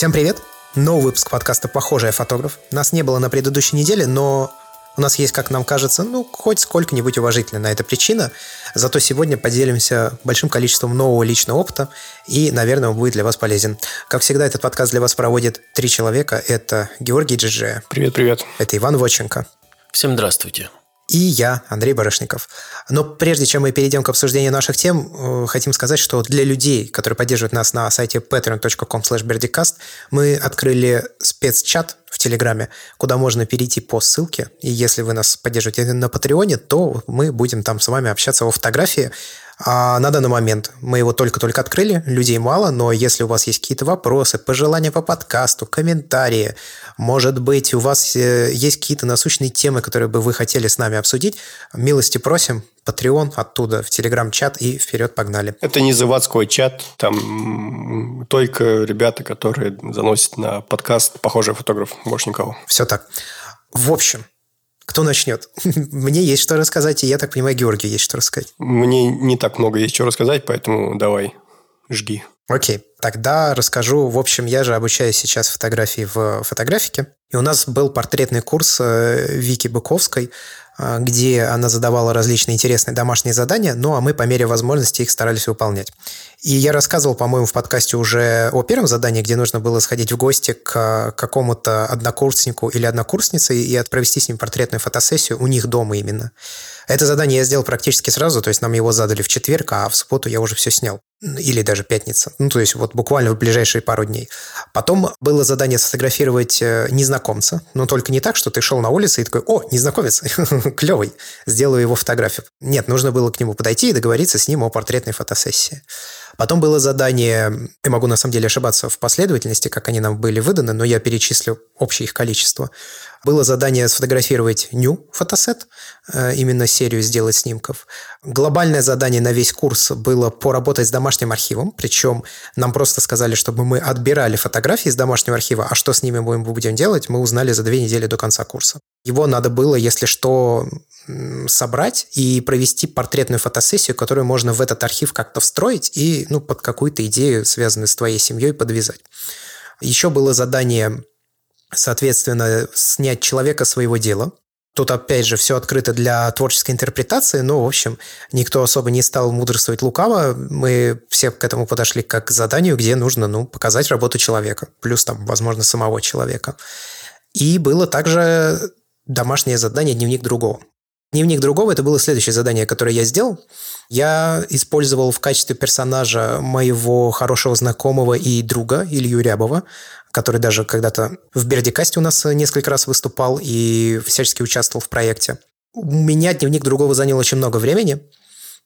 Всем привет! Новый выпуск подкаста «Похожий фотограф». Нас не было на предыдущей неделе, но у нас есть, как нам кажется, ну, хоть сколько-нибудь уважительная на это причина. Зато сегодня поделимся большим количеством нового личного опыта и, наверное, он будет для вас полезен. Как всегда, этот подкаст для вас проводит три человека. Это Георгий Джиджи. Привет-привет. Это Иван Воченко. Всем здравствуйте и я, Андрей Барышников. Но прежде чем мы перейдем к обсуждению наших тем, э, хотим сказать, что для людей, которые поддерживают нас на сайте patreon.com slash мы открыли спецчат в Телеграме, куда можно перейти по ссылке. И если вы нас поддерживаете на Патреоне, то мы будем там с вами общаться о фотографии, а на данный момент мы его только-только открыли, людей мало, но если у вас есть какие-то вопросы, пожелания по подкасту, комментарии, может быть, у вас э, есть какие-то насущные темы, которые бы вы хотели с нами обсудить, милости просим, Patreon оттуда, в Телеграм-чат и вперед погнали. Это не заводской чат, там только ребята, которые заносят на подкаст «Похожий фотограф», больше никого. Все так. В общем, кто начнет? Мне есть что рассказать, и я так понимаю, Георгию есть что рассказать. Мне не так много есть что рассказать, поэтому давай, жги. Окей, тогда расскажу. В общем, я же обучаюсь сейчас фотографии в фотографике. И у нас был портретный курс э, Вики Быковской а, где она задавала различные интересные домашние задания, ну а мы по мере возможности их старались выполнять. И я рассказывал, по-моему, в подкасте уже о первом задании, где нужно было сходить в гости к какому-то однокурснику или однокурснице и провести с ним портретную фотосессию у них дома именно. Это задание я сделал практически сразу, то есть нам его задали в четверг, а в субботу я уже все снял. Или даже пятница. Ну, то есть вот буквально в ближайшие пару дней. Потом было задание сфотографировать э, незнакомца, но только не так, что ты шел на улице и такой, о, незнакомец, клевый, сделаю его фотографию. Нет, нужно было к нему подойти и договориться с ним о портретной фотосессии. Потом было задание, я могу на самом деле ошибаться в последовательности, как они нам были выданы, но я перечислю общее их количество. Было задание сфотографировать ню фотосет, э, именно серию сделать снимков. Глобальное задание на весь курс было поработать с домашним архивом, причем нам просто сказали, чтобы мы отбирали фотографии из домашнего архива, а что с ними мы будем делать, мы узнали за две недели до конца курса. Его надо было, если что, собрать и провести портретную фотосессию, которую можно в этот архив как-то встроить и ну, под какую-то идею, связанную с твоей семьей, подвязать. Еще было задание, соответственно, снять человека своего дела. Тут, опять же, все открыто для творческой интерпретации, но, в общем, никто особо не стал мудрствовать лукаво. Мы все к этому подошли как к заданию, где нужно ну, показать работу человека, плюс, там, возможно, самого человека. И было также домашнее задание «Дневник другого». Дневник другого – это было следующее задание, которое я сделал. Я использовал в качестве персонажа моего хорошего знакомого и друга Илью Рябова, который даже когда-то в Бердикасте у нас несколько раз выступал и всячески участвовал в проекте. У меня дневник другого занял очень много времени,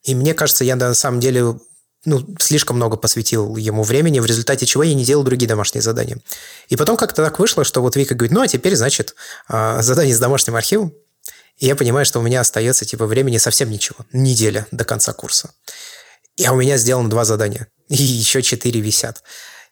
и мне кажется, я на самом деле ну, слишком много посвятил ему времени, в результате чего я не делал другие домашние задания. И потом как-то так вышло, что вот Вика говорит, ну, а теперь, значит, а, задание с домашним архивом, и я понимаю, что у меня остается типа времени совсем ничего. Неделя до конца курса. А у меня сделано два задания. И еще четыре висят.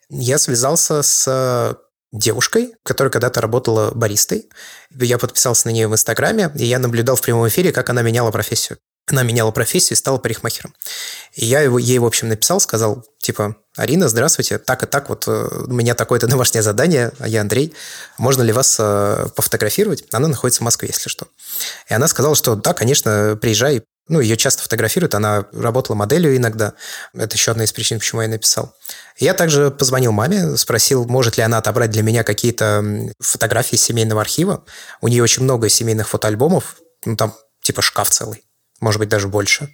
Я связался с девушкой, которая когда-то работала баристой. Я подписался на нее в Инстаграме, и я наблюдал в прямом эфире, как она меняла профессию. Она меняла профессию и стала парикмахером. И я его, ей, в общем, написал, сказал, типа, Арина, здравствуйте, так и так, вот э, у меня такое-то домашнее задание, а я Андрей, можно ли вас э, пофотографировать? Она находится в Москве, если что. И она сказала, что да, конечно, приезжай. Ну, ее часто фотографируют, она работала моделью иногда. Это еще одна из причин, почему я написал. Я также позвонил маме, спросил, может ли она отобрать для меня какие-то фотографии семейного архива. У нее очень много семейных фотоальбомов, ну, там типа шкаф целый может быть, даже больше.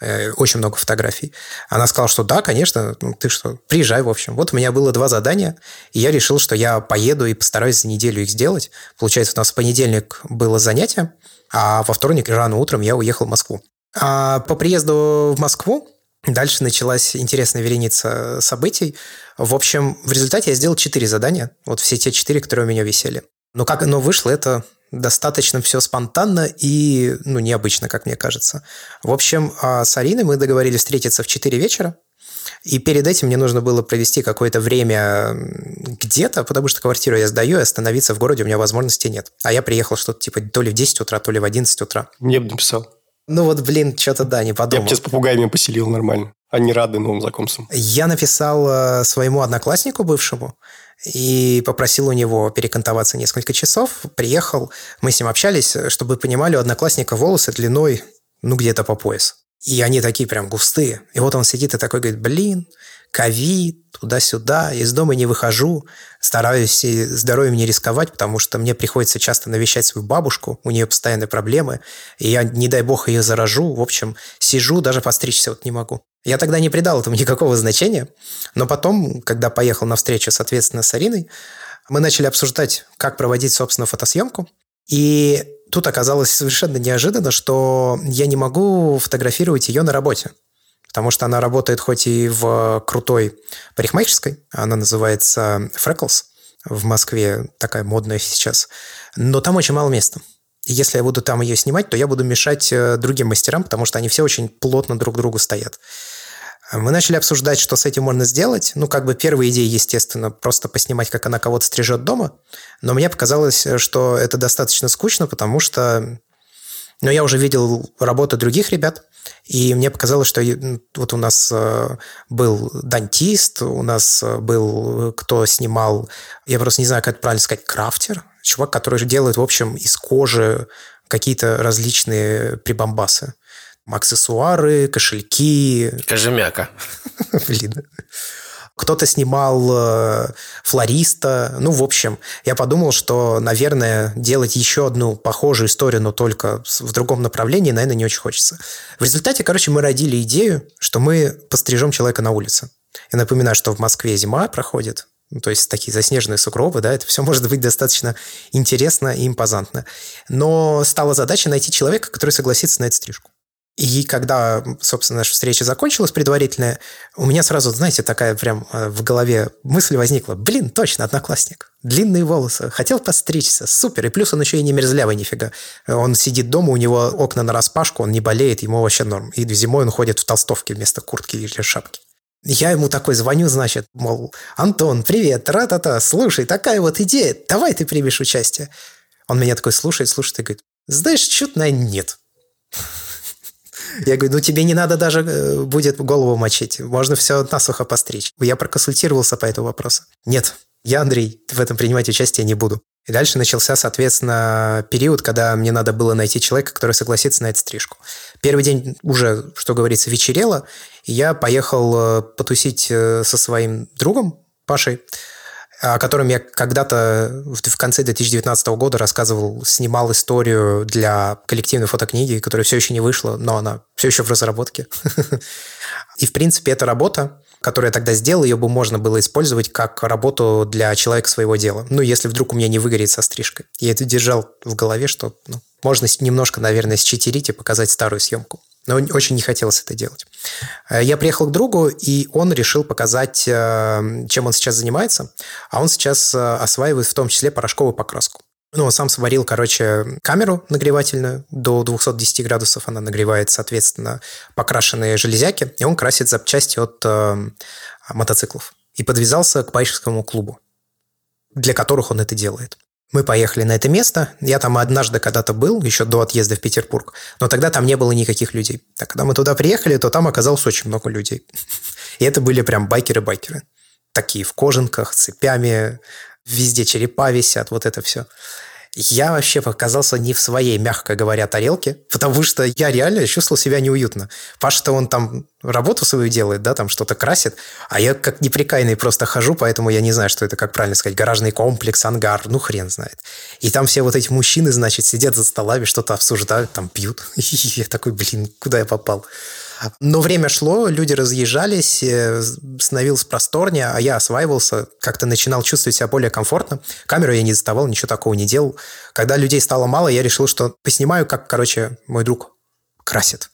Э, очень много фотографий. Она сказала, что да, конечно, ну, ты что, приезжай, в общем. Вот у меня было два задания, и я решил, что я поеду и постараюсь за неделю их сделать. Получается, у нас в понедельник было занятие, а во вторник рано утром я уехал в Москву. А по приезду в Москву дальше началась интересная вереница событий. В общем, в результате я сделал четыре задания. Вот все те четыре, которые у меня висели. Но как оно вышло, это достаточно все спонтанно и, ну, необычно, как мне кажется. В общем, а с Ариной мы договорились встретиться в 4 вечера, и перед этим мне нужно было провести какое-то время где-то, потому что квартиру я сдаю, и остановиться в городе у меня возможности нет. А я приехал что-то типа то ли в 10 утра, то ли в 11 утра. Мне бы написал. Ну вот, блин, что-то да, не подумал. Я бы тебя с попугаями поселил нормально. Они рады новым знакомствам. Я написал э, своему однокласснику бывшему и попросил у него перекантоваться несколько часов. Приехал, мы с ним общались, чтобы вы понимали, у одноклассника волосы длиной, ну, где-то по пояс. И они такие прям густые. И вот он сидит и такой говорит, блин, ковид, туда-сюда, из дома не выхожу, стараюсь здоровьем не рисковать, потому что мне приходится часто навещать свою бабушку, у нее постоянные проблемы, и я, не дай бог, ее заражу. В общем, сижу, даже постричься вот не могу. Я тогда не придал этому никакого значения, но потом, когда поехал на встречу, соответственно, с Ариной, мы начали обсуждать, как проводить, собственно, фотосъемку. И тут оказалось совершенно неожиданно, что я не могу фотографировать ее на работе потому что она работает хоть и в крутой парикмахерской, она называется Freckles в Москве, такая модная сейчас, но там очень мало места. И если я буду там ее снимать, то я буду мешать э, другим мастерам, потому что они все очень плотно друг к другу стоят. Мы начали обсуждать, что с этим можно сделать. Ну, как бы первая идея, естественно, просто поснимать, как она кого-то стрижет дома. Но мне показалось, что это достаточно скучно, потому что ну, я уже видел работу других ребят, и мне показалось, что вот у нас э, был дантист, у нас э, был, э, кто снимал, я просто не знаю, как это правильно сказать, крафтер, чувак, который делает, в общем, из кожи какие-то различные прибамбасы. Аксессуары, кошельки. Кожемяка. Блин кто-то снимал э, флориста. Ну, в общем, я подумал, что, наверное, делать еще одну похожую историю, но только в другом направлении, наверное, не очень хочется. В результате, короче, мы родили идею, что мы пострижем человека на улице. Я напоминаю, что в Москве зима проходит, ну, то есть такие заснеженные сугробы, да, это все может быть достаточно интересно и импозантно. Но стала задача найти человека, который согласится на эту стрижку. И когда, собственно, наша встреча закончилась предварительная, у меня сразу, знаете, такая прям э, в голове мысль возникла. Блин, точно, одноклассник. Длинные волосы. Хотел постричься. Супер. И плюс он еще и не мерзлявый нифига. Он сидит дома, у него окна на распашку, он не болеет, ему вообще норм. И зимой он ходит в толстовке вместо куртки или шапки. Я ему такой звоню, значит, мол, Антон, привет, ра-та-та, слушай, такая вот идея, давай ты примешь участие. Он меня такой слушает, слушает и говорит, знаешь, что-то, наверное, нет. Я говорю, ну тебе не надо даже э, будет голову мочить, можно все насухо постричь. Я проконсультировался по этому вопросу. Нет, я, Андрей, в этом принимать участие не буду. И дальше начался, соответственно, период, когда мне надо было найти человека, который согласится на эту стрижку. Первый день уже, что говорится, вечерело, и я поехал э, потусить э, со своим другом Пашей, о котором я когда-то в конце 2019 года рассказывал, снимал историю для коллективной фотокниги, которая все еще не вышла, но она все еще в разработке. И, в принципе, эта работа, которую я тогда сделал, ее бы можно было использовать как работу для человека своего дела. Ну, если вдруг у меня не выгорит со стрижкой. Я это держал в голове, что ну, можно немножко, наверное, считерить и показать старую съемку но очень не хотелось это делать. Э, я приехал к другу, и он решил показать, э, чем он сейчас занимается. А он сейчас э, осваивает в том числе порошковую покраску. Ну, он сам сварил, короче, камеру нагревательную до 210 градусов. Она нагревает, соответственно, покрашенные железяки, и он красит запчасти от э, мотоциклов. И подвязался к байшевскому клубу, для которых он это делает. Мы поехали на это место. Я там однажды когда-то был, еще до отъезда в Петербург, но тогда там не было никаких людей. А когда мы туда приехали, то там оказалось очень много людей. И это были прям байкеры-байкеры. Такие в кожанках, цепями, везде черепа висят, вот это все я вообще оказался не в своей, мягко говоря, тарелке, потому что я реально чувствовал себя неуютно. Паша-то он там работу свою делает, да, там что-то красит, а я как неприкаянный просто хожу, поэтому я не знаю, что это, как правильно сказать, гаражный комплекс, ангар, ну хрен знает. И там все вот эти мужчины, значит, сидят за столами, что-то обсуждают, там пьют. И я такой, блин, куда я попал? Но время шло, люди разъезжались, э, становилось просторнее, а я осваивался, как-то начинал чувствовать себя более комфортно. Камеру я не доставал, ничего такого не делал. Когда людей стало мало, я решил, что поснимаю, как, короче, мой друг красит.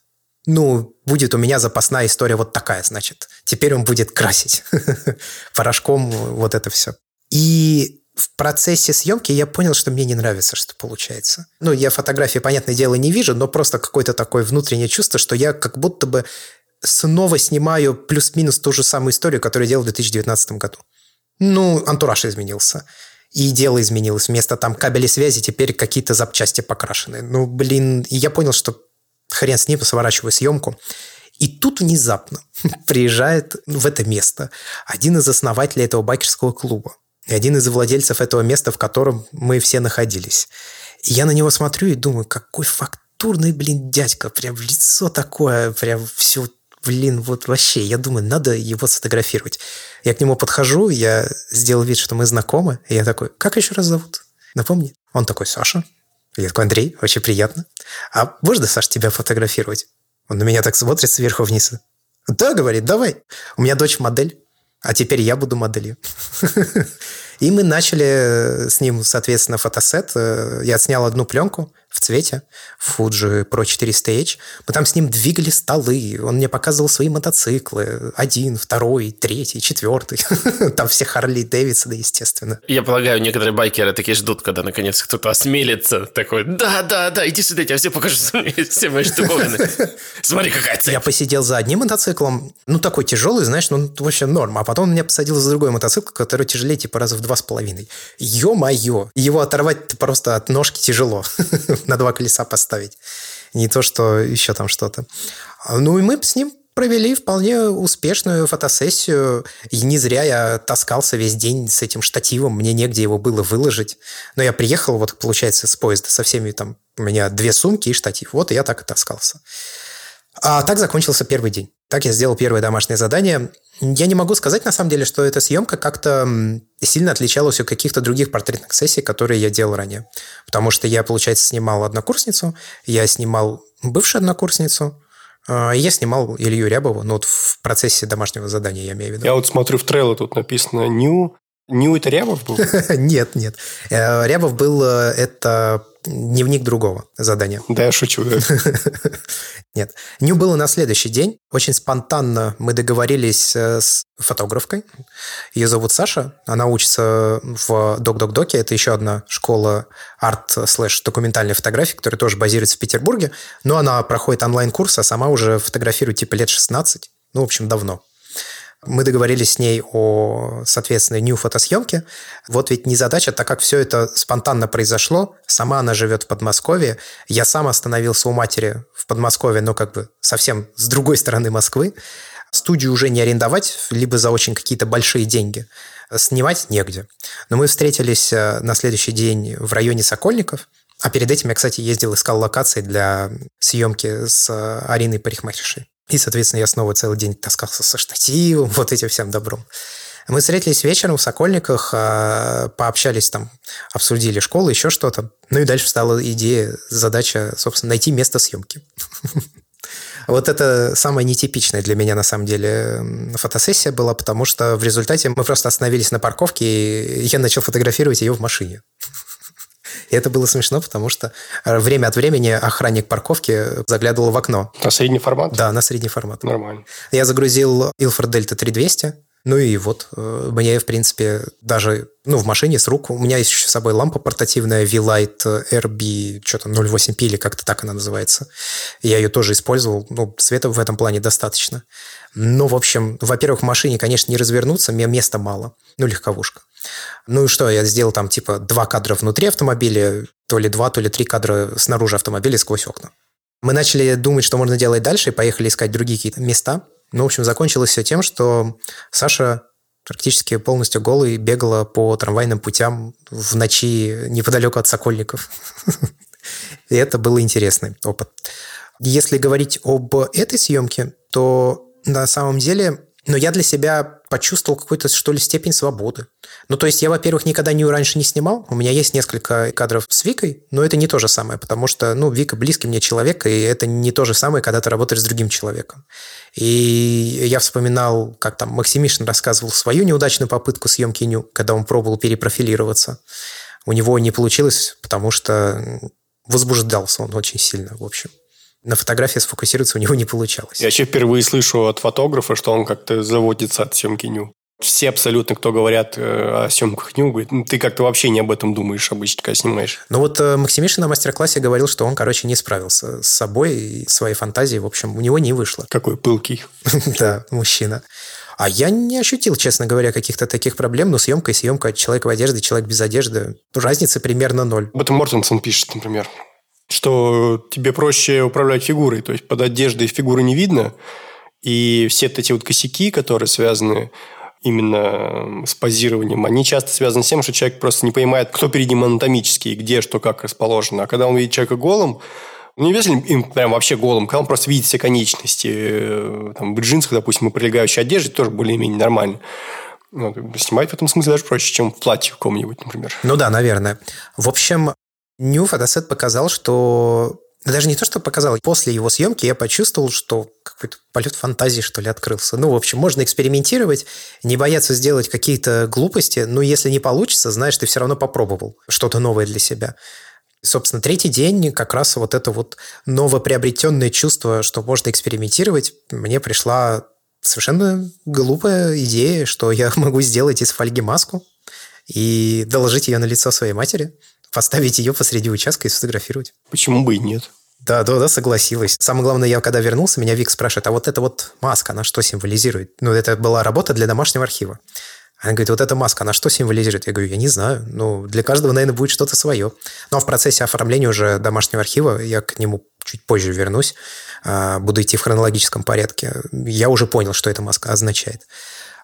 Ну, будет у меня запасная история вот такая, значит. Теперь он будет красить порошком вот это все. И в процессе съемки я понял, что мне не нравится, что получается. Ну, я фотографии, понятное дело, не вижу, но просто какое-то такое внутреннее чувство, что я как будто бы снова снимаю плюс-минус ту же самую историю, которую я делал в 2019 году. Ну, антураж изменился. И дело изменилось. Вместо там кабели связи теперь какие-то запчасти покрашены. Ну, блин, и я понял, что хрен с ним, сворачиваю съемку. И тут внезапно приезжает в это место один из основателей этого байкерского клуба и один из владельцев этого места, в котором мы все находились. И я на него смотрю и думаю, какой фактурный, блин, дядька, прям лицо такое, прям все блин, вот вообще, я думаю, надо его сфотографировать. Я к нему подхожу, я сделал вид, что мы знакомы, и я такой, как еще раз зовут? Напомни. Он такой, Саша. Я такой, Андрей, очень приятно. А можно, Саш, тебя фотографировать? Он на меня так смотрит сверху вниз. Да, говорит, давай. У меня дочь модель, а теперь я буду моделью. И мы начали с ним, соответственно, фотосет. Я отснял одну пленку, в цвете, Fuji Pro 400H. Мы там с ним двигали столы, он мне показывал свои мотоциклы. Один, второй, третий, четвертый. Там все Харли Дэвидсона, естественно. Я полагаю, некоторые байкеры такие ждут, когда наконец кто-то осмелится. Такой, да-да-да, иди сюда, я тебе все покажу, все мои штуковины. Смотри, какая цель. Я посидел за одним мотоциклом, ну, такой тяжелый, знаешь, ну, вообще норм. А потом он меня посадил за другой мотоцикл, который тяжелее типа раза в два с половиной. Ё-моё! Его оторвать просто от ножки тяжело. На два колеса поставить. Не то, что еще там что-то. Ну и мы с ним провели вполне успешную фотосессию. И не зря я таскался весь день с этим штативом. Мне негде его было выложить. Но я приехал, вот, получается, с поезда со всеми там... У меня две сумки и штатив. Вот, и я так и таскался. А так закончился первый день. Так я сделал первое домашнее задание. Я не могу сказать, на самом деле, что эта съемка как-то сильно отличалась от каких-то других портретных сессий, которые я делал ранее. Потому что я, получается, снимал однокурсницу, я снимал бывшую однокурсницу, а, я снимал Илью Рябову, ну вот в процессе домашнего задания, я имею в виду. Я вот смотрю в трейлер, тут написано «New». «New» это Рябов был? Нет, нет. Э, Рябов был, э, это дневник другого задания. Да, я шучу. Да. Нет. Ню было на следующий день. Очень спонтанно мы договорились э, с фотографкой. Ее зовут Саша. Она учится в Док-Док-Доке. Это еще одна школа арт-слэш-документальной фотографии, которая тоже базируется в Петербурге. Но она проходит онлайн-курс, а сама уже фотографирует типа лет 16. Ну, в общем, давно. Мы договорились с ней о, соответственно, нью фотосъемке. Вот ведь не задача, так как все это спонтанно произошло. Сама она живет в Подмосковье. Я сам остановился у матери в Подмосковье, но как бы совсем с другой стороны Москвы. Студию уже не арендовать, либо за очень какие-то большие деньги. Снимать негде. Но мы встретились э, на следующий день в районе Сокольников. А перед этим я, кстати, ездил, искал локации для съемки с э, Ариной Парикмахершей. И, соответственно, я снова целый день таскался со штативом, вот этим всем добром. Мы встретились вечером в Сокольниках, а, пообщались там, обсудили школу, еще что-то. Ну и дальше стала идея, задача, собственно, найти место съемки. Вот это самая нетипичная для меня, на самом деле, фотосессия была, потому что в результате мы просто остановились на парковке, и я начал фотографировать ее в машине. И это было смешно, потому что э, время от времени охранник парковки заглядывал в окно. На средний формат? Да, на средний формат. Нормально. Я загрузил Ilford Delta 3200, ну и вот, э, мне, в принципе, даже ну, в машине с рук. У меня есть еще с собой лампа портативная V-Light RB, что-то 08P или как-то так она называется. Я ее тоже использовал. Ну, света в этом плане достаточно. Но, в общем, во-первых, в машине, конечно, не развернуться, мне места мало. Ну, легковушка. Ну и что, я сделал там типа два кадра внутри автомобиля, то ли два, то ли три кадра снаружи автомобиля сквозь окна. Мы начали думать, что можно делать дальше, и поехали искать другие какие-то места. Ну, в общем, закончилось все тем, что Саша практически полностью голый бегала по трамвайным путям в ночи неподалеку от Сокольников. И это был интересный опыт. Если говорить об этой съемке, то на самом деле но я для себя почувствовал какую-то, что ли, степень свободы. Ну, то есть я, во-первых, никогда не раньше не снимал. У меня есть несколько кадров с Викой, но это не то же самое, потому что, ну, Вика близкий мне человек, и это не то же самое, когда ты работаешь с другим человеком. И я вспоминал, как там Максимишин рассказывал свою неудачную попытку съемки Ню, когда он пробовал перепрофилироваться. У него не получилось, потому что возбуждался он очень сильно, в общем на фотографии сфокусироваться у него не получалось. Я вообще впервые слышу от фотографа, что он как-то заводится от съемки ню. Все абсолютно, кто говорят э, о съемках ню, говорят, ну, ты как-то вообще не об этом думаешь обычно, когда снимаешь. Ну вот э, Максимишин на мастер-классе говорил, что он, короче, не справился с собой и своей фантазией. В общем, у него не вышло. Какой пылкий. Да, мужчина. А я не ощутил, честно говоря, каких-то таких проблем. Но съемка и съемка человек в одежде, человек без одежды. Разницы примерно ноль. Об этом Мортенсон пишет, например что тебе проще управлять фигурой. То есть под одеждой фигуры не видно, и все эти вот косяки, которые связаны именно с позированием, они часто связаны с тем, что человек просто не понимает, кто перед ним анатомически, где, что, как расположено. А когда он видит человека голым, ну, не обязательно им прям вообще голым, когда он просто видит все конечности. Э, там, в джинсах, допустим, и прилегающей одежде тоже более-менее нормально. Ну, снимать в этом смысле даже проще, чем в платье каком-нибудь, например. Ну да, наверное. В общем, New Photoset показал, что даже не то, что показал. После его съемки я почувствовал, что какой-то полет фантазии, что ли, открылся. Ну, в общем, можно экспериментировать, не бояться сделать какие-то глупости, но если не получится, знаешь, ты все равно попробовал что-то новое для себя. И, собственно, третий день как раз вот это вот новоприобретенное чувство, что можно экспериментировать, мне пришла совершенно глупая идея, что я могу сделать из фольги маску и доложить ее на лицо своей матери поставить ее посреди участка и сфотографировать. Почему бы и нет? Да, да, да, согласилась. Самое главное, я когда вернулся, меня Вик спрашивает, а вот эта вот маска, она что символизирует? Ну, это была работа для домашнего архива. Она говорит, вот эта маска, она что символизирует? Я говорю, я не знаю. Ну, для каждого, наверное, будет что-то свое. Но в процессе оформления уже домашнего архива, я к нему чуть позже вернусь, а, буду идти в хронологическом порядке. Я уже понял, что эта маска означает.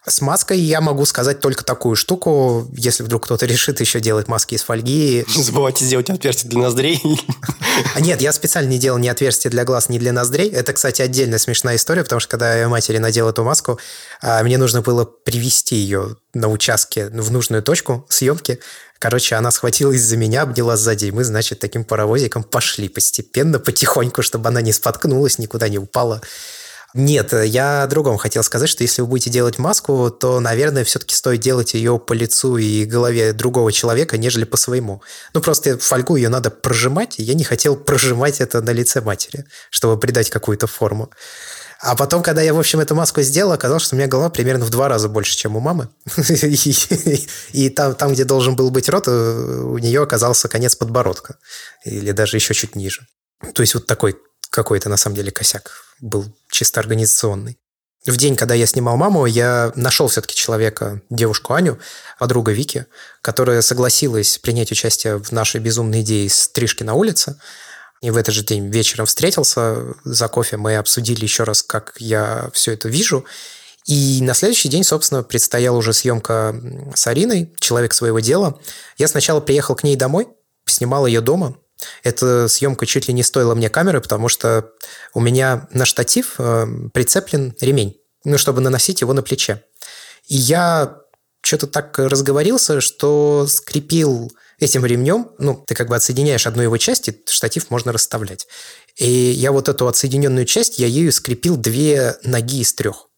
С маской я могу сказать только такую штуку, если вдруг кто-то решит еще делать маски из фольги. Не забывайте сделать отверстие для ноздрей. А нет, я специально не делал ни отверстие для глаз, ни для ноздрей. Это, кстати, отдельная смешная история, потому что когда я матери надел эту маску, а, мне нужно было привести ее на участке в нужную точку съемки. Короче, она схватилась за меня, обняла сзади, и мы, значит, таким паровозиком пошли постепенно, потихоньку, чтобы она не споткнулась, никуда не упала. Нет, я о другом хотел сказать, что если вы будете делать маску, то, наверное, все-таки стоит делать ее по лицу и голове другого человека, нежели по своему. Ну, просто фольгу ее надо прожимать, и я не хотел прожимать это на лице матери, чтобы придать какую-то форму. А потом, когда я, в общем, эту маску сделал, оказалось, что у меня голова примерно в два раза больше, чем у мамы. И там, там, где должен был быть рот, у нее оказался конец подбородка. Или даже еще чуть ниже. То есть вот такой какой-то, на самом деле, косяк был чисто организационный. В день, когда я снимал маму, я нашел все-таки человека, девушку Аню, подруга Вики, которая согласилась принять участие в нашей безумной идее стрижки на улице. И в этот же день вечером встретился за кофе, мы обсудили еще раз, как я все это вижу. И на следующий день, собственно, предстояла уже съемка с Ариной, человек своего дела. Я сначала приехал к ней домой, снимал ее дома, эта съемка чуть ли не стоила мне камеры, потому что у меня на штатив э, прицеплен ремень, ну, чтобы наносить его на плече. И я что-то так разговорился, что скрепил этим ремнем, ну, ты как бы отсоединяешь одну его часть, и штатив можно расставлять. И я вот эту отсоединенную часть, я ею скрепил две ноги из трех.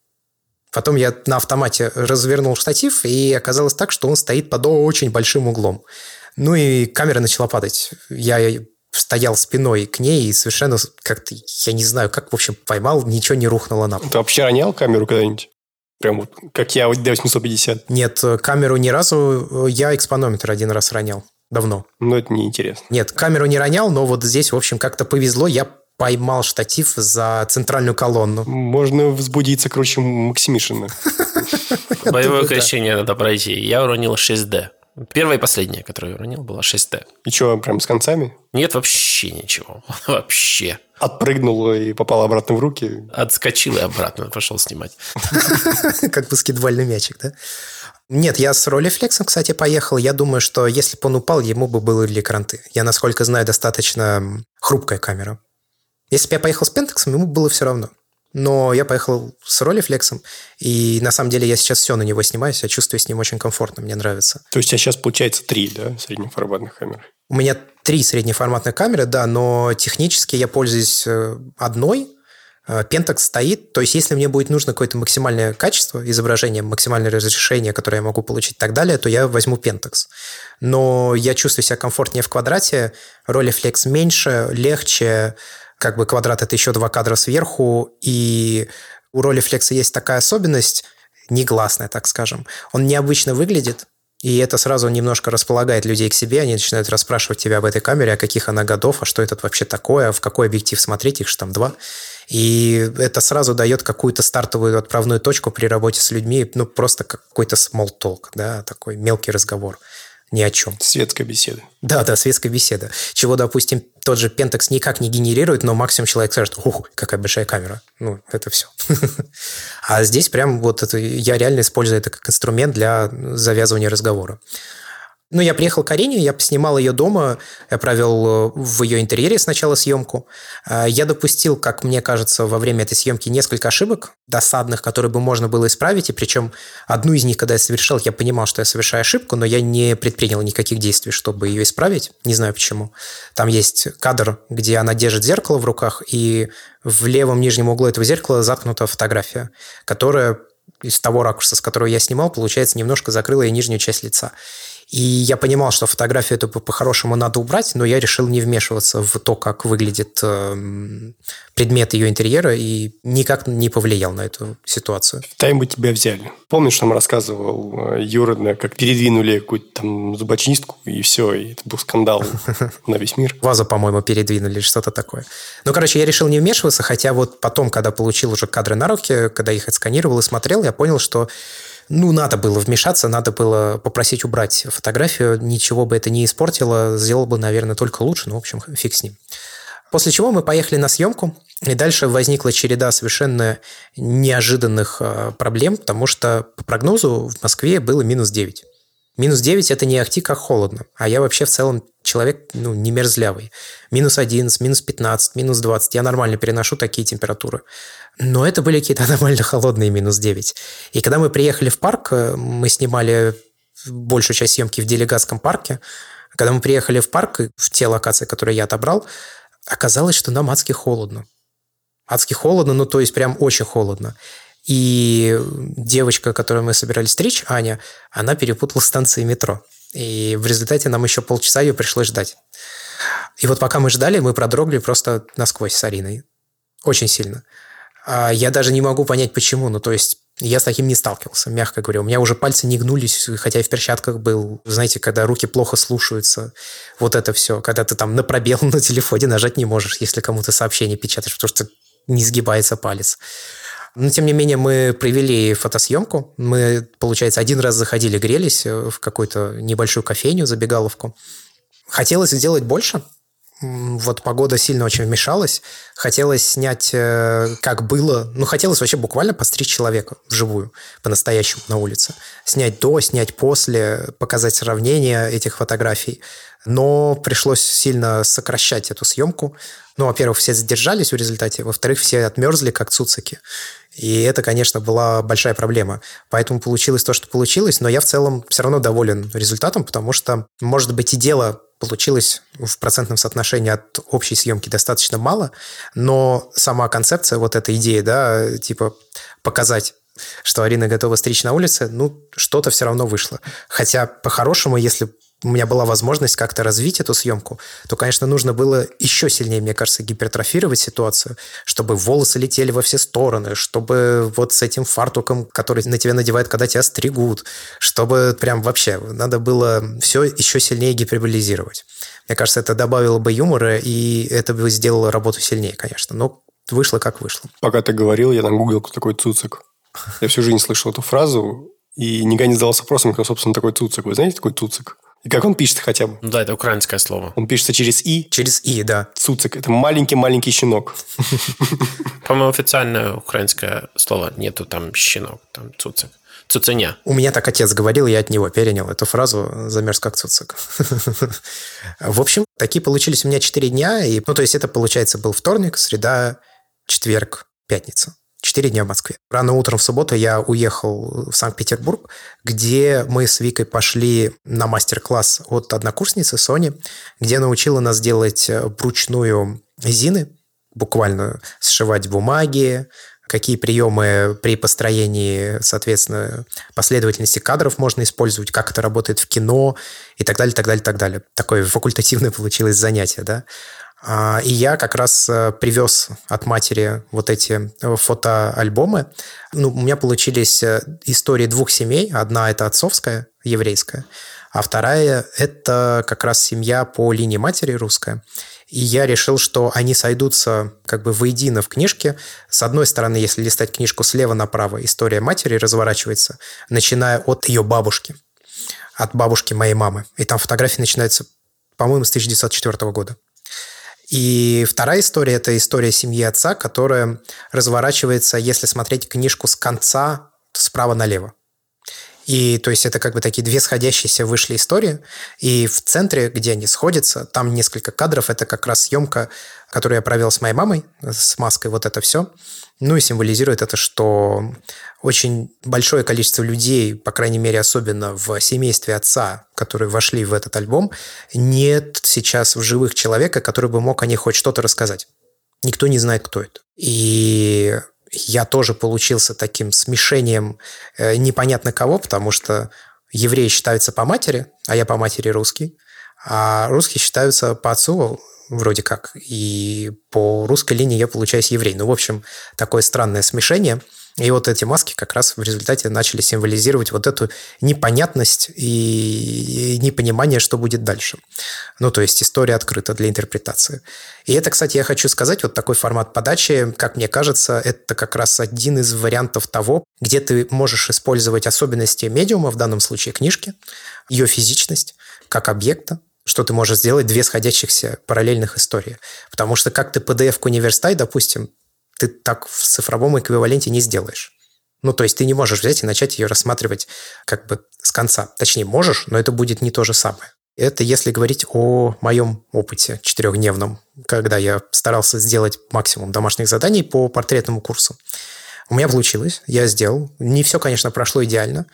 Потом я на автомате развернул штатив, и оказалось так, что он стоит под очень большим углом. Ну и камера начала падать. Я стоял спиной к ней и совершенно как-то, я не знаю, как, в общем, поймал, ничего не рухнуло на пол. Ты вообще ронял камеру когда-нибудь? Прям вот, как я D850? Нет, камеру ни разу, я экспонометр один раз ронял. Давно. Ну, это неинтересно. Нет, камеру не ронял, но вот здесь, в общем, как-то повезло, я поймал штатив за центральную колонну. Можно взбудиться круче Максимишина. Боевое крещение надо пройти. Я уронил 6D. Первая и последняя, которую я уронил, была 6Т. И что, прям с концами? Нет, вообще ничего. Вообще. Отпрыгнул и попал обратно в руки? Отскочил и обратно пошел снимать. Как баскетбольный мячик, да? Нет, я с ролифлексом, кстати, поехал. Я думаю, что если бы он упал, ему бы были кранты. Я, насколько знаю, достаточно хрупкая камера. Если бы я поехал с пентексом, ему было все равно но я поехал с ролифлексом, и на самом деле я сейчас все на него снимаю, я чувствую с ним очень комфортно, мне нравится. То есть у тебя сейчас получается три, да, среднеформатных камер? У меня три среднеформатных камеры, да, но технически я пользуюсь э, одной, э, Pentax стоит, то есть если мне будет нужно какое-то максимальное качество изображения, максимальное разрешение, которое я могу получить и так далее, то я возьму Pentax. Но я чувствую себя комфортнее в квадрате, Rolleiflex меньше, легче, как бы квадрат – это еще два кадра сверху, и у Rolleiflex есть такая особенность, негласная, так скажем. Он необычно выглядит, и это сразу немножко располагает людей к себе, они начинают расспрашивать тебя об этой камере, о каких она годов, а что это вообще такое, в какой объектив смотреть, их же там два. И это сразу дает какую-то стартовую отправную точку при работе с людьми, ну, просто какой-то small talk, да, такой мелкий разговор ни о чем. Светская беседа. Да, да, светская беседа. Чего, допустим, тот же Pentax никак не генерирует, но максимум человек скажет, ух, какая большая камера. Ну, это все. А здесь прям вот это, я реально использую это как инструмент для завязывания разговора. Ну, я приехал к Арине, я снимал ее дома, я провел э, в ее интерьере сначала съемку. А, я допустил, как мне кажется, во время этой съемки несколько ошибок досадных, которые бы можно было исправить, и причем одну из них, когда я совершил, я понимал, что я совершаю ошибку, но я не предпринял никаких действий, чтобы ее исправить, не знаю почему. Там есть кадр, где она держит зеркало в руках, и в левом нижнем углу этого зеркала заткнута фотография, которая из того ракурса, с которого я снимал, получается, немножко закрыла ей нижнюю часть лица. И я понимал, что фотографию эту по-хорошему надо убрать, но я решил не вмешиваться в то, как выглядит э, предмет ее интерьера, и никак не повлиял на эту ситуацию. В тайм бы тебя взяли. Помнишь, нам рассказывал э, Юра, как передвинули какую-то там зубочистку, и все, и это был скандал на весь мир. Вазу, по-моему, передвинули, что-то такое. Ну, короче, я решил не вмешиваться, хотя вот потом, когда получил уже кадры на руки, когда их отсканировал и смотрел, я понял, что ну, надо было вмешаться, надо было попросить убрать фотографию, ничего бы это не испортило, сделал бы, наверное, только лучше, ну, в общем, фиг с ним. После чего мы поехали на съемку, и дальше возникла череда совершенно неожиданных а, проблем, потому что по прогнозу в Москве было минус 9. Минус 9 – это не ахти как холодно, а я вообще в целом человек ну, не мерзлявый. Минус 11, минус 15, минус 20 – я нормально переношу такие температуры. Но это были какие-то аномально холодные минус 9. И когда мы приехали в парк, э, мы снимали большую часть съемки в делегатском парке. Когда мы приехали в парк, в те локации, которые я отобрал, оказалось, что нам адски холодно. Адски холодно, ну то есть прям очень холодно. И девочка, которую мы собирались стричь, Аня, она перепутала станции метро. И в результате нам еще полчаса ее пришлось ждать. И вот пока мы ждали, мы продрогли просто насквозь с Ариной. Очень сильно. А я даже не могу понять, почему. Ну, то есть я с таким не сталкивался, мягко говоря. У меня уже пальцы не гнулись, хотя я в перчатках был. Знаете, когда руки плохо слушаются, вот это все. Когда ты там на пробел на телефоне нажать не можешь, если кому-то сообщение печатаешь, потому что не сгибается палец. Но, тем не менее, мы провели фотосъемку. Мы, получается, один раз заходили, грелись в какую-то небольшую кофейню, забегаловку. Хотелось сделать больше, вот погода сильно очень вмешалась. Хотелось снять, э, как было. Ну, хотелось вообще буквально постричь человека вживую, по-настоящему на улице. Снять до, снять после, показать сравнение этих фотографий. Но пришлось сильно сокращать эту съемку. Ну, во-первых, все задержались в результате. Во-вторых, все отмерзли, как цуцики. И это, конечно, была большая проблема. Поэтому получилось то, что получилось. Но я в целом все равно доволен результатом, потому что, может быть, и дело получилось в процентном соотношении от общей съемки достаточно мало, но сама концепция, вот эта идея, да, типа показать что Арина готова стричь на улице, ну, что-то все равно вышло. Хотя, по-хорошему, если у меня была возможность как-то развить эту съемку, то, конечно, нужно было еще сильнее, мне кажется, гипертрофировать ситуацию, чтобы волосы летели во все стороны, чтобы вот с этим фартуком, который на тебя надевают, когда тебя стригут, чтобы прям вообще надо было все еще сильнее гиперболизировать. Мне кажется, это добавило бы юмора, и это бы сделало работу сильнее, конечно. Но вышло как вышло. Пока ты говорил, я там гуглил, кто такой Цуцик. Я всю жизнь слышал эту фразу, и никогда не задался вопросом, кто, собственно, такой Цуцик. Вы знаете такой Цуцик? И как он пишется хотя бы? Ну да, это украинское слово. Он пишется через «и». Через «и», да. Цуцик. Это маленький-маленький щенок. По-моему, официальное украинское слово. Нету там щенок, там цуцик. Цуценя. У меня так отец говорил, я от него перенял эту фразу «замерз как цуцик». В общем, такие получились у меня четыре дня. И, ну, то есть это, получается, был вторник, среда, четверг, пятница. Четыре дня в Москве. Рано утром в субботу я уехал в Санкт-Петербург, где мы с Викой пошли на мастер-класс от однокурсницы Сони, где научила нас делать вручную зины, буквально сшивать бумаги, какие приемы при построении, соответственно, последовательности кадров можно использовать, как это работает в кино и так далее, так далее, так далее. Такое факультативное получилось занятие, да. А, и я как раз э, привез от матери вот эти э, фотоальбомы. Ну, у меня получились э, истории двух семей. Одна это отцовская, еврейская, а вторая это как раз семья по линии матери русская. И я решил, что они сойдутся как бы воедино в книжке. С одной стороны, если листать книжку слева направо, история матери разворачивается, начиная от ее бабушки – от бабушки моей мамы. И там фотографии начинаются, по-моему, с 1904 года. И вторая история – это история семьи отца, которая разворачивается, если смотреть книжку с конца справа налево. И то есть это как бы такие две сходящиеся вышли истории. И в центре, где они сходятся, там несколько кадров. Это как раз съемка, которую я провел с моей мамой, с маской, вот это все. Ну и символизирует это, что очень большое количество людей, по крайней мере, особенно в семействе отца, которые вошли в этот альбом, нет сейчас в живых человека, который бы мог о них хоть что-то рассказать. Никто не знает, кто это. И я тоже получился таким смешением э, непонятно кого, потому что евреи считаются по матери, а я по матери русский, а русские считаются по отцу вроде как, и по русской линии я получаюсь еврей. Ну, в общем, такое странное смешение – и вот эти маски как раз в результате начали символизировать вот эту непонятность и непонимание, что будет дальше. Ну, то есть история открыта для интерпретации. И это, кстати, я хочу сказать, вот такой формат подачи, как мне кажется, это как раз один из вариантов того, где ты можешь использовать особенности медиума, в данном случае книжки, ее физичность, как объекта, что ты можешь сделать две сходящихся параллельных истории. Потому что как ты PDF-ку не верстай, допустим, ты так в цифровом эквиваленте не сделаешь. Ну, то есть ты не можешь взять и начать ее рассматривать как бы с конца. Точнее, можешь, но это будет не то же самое. Это если говорить о моем опыте четырехдневном, когда я старался сделать максимум домашних заданий по портретному курсу. У меня получилось, я сделал. Не все, конечно, прошло идеально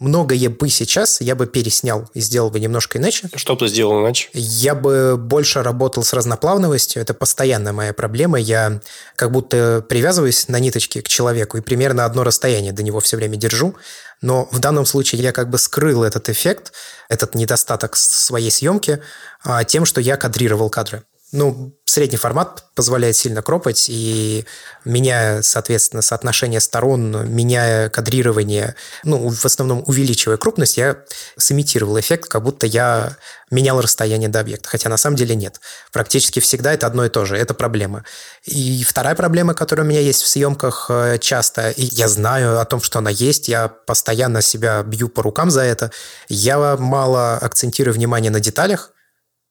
многое бы сейчас я бы переснял и сделал бы немножко иначе. Что бы ты сделал иначе? Я бы больше работал с разноплавностью. Это постоянная моя проблема. Я как будто привязываюсь на ниточке к человеку и примерно одно расстояние до него все время держу. Но в данном случае я как бы скрыл этот эффект, этот недостаток своей съемки а, тем, что я кадрировал кадры. Ну, средний формат позволяет сильно кропать, и меняя, соответственно, соотношение сторон, меняя кадрирование, ну, в основном увеличивая крупность, я сымитировал эффект, как будто я менял расстояние до объекта, хотя на самом деле нет. Практически всегда это одно и то же, это проблема. И вторая проблема, которая у меня есть в съемках э, часто, и я знаю о том, что она есть, я постоянно себя бью по рукам за это, я мало акцентирую внимание на деталях,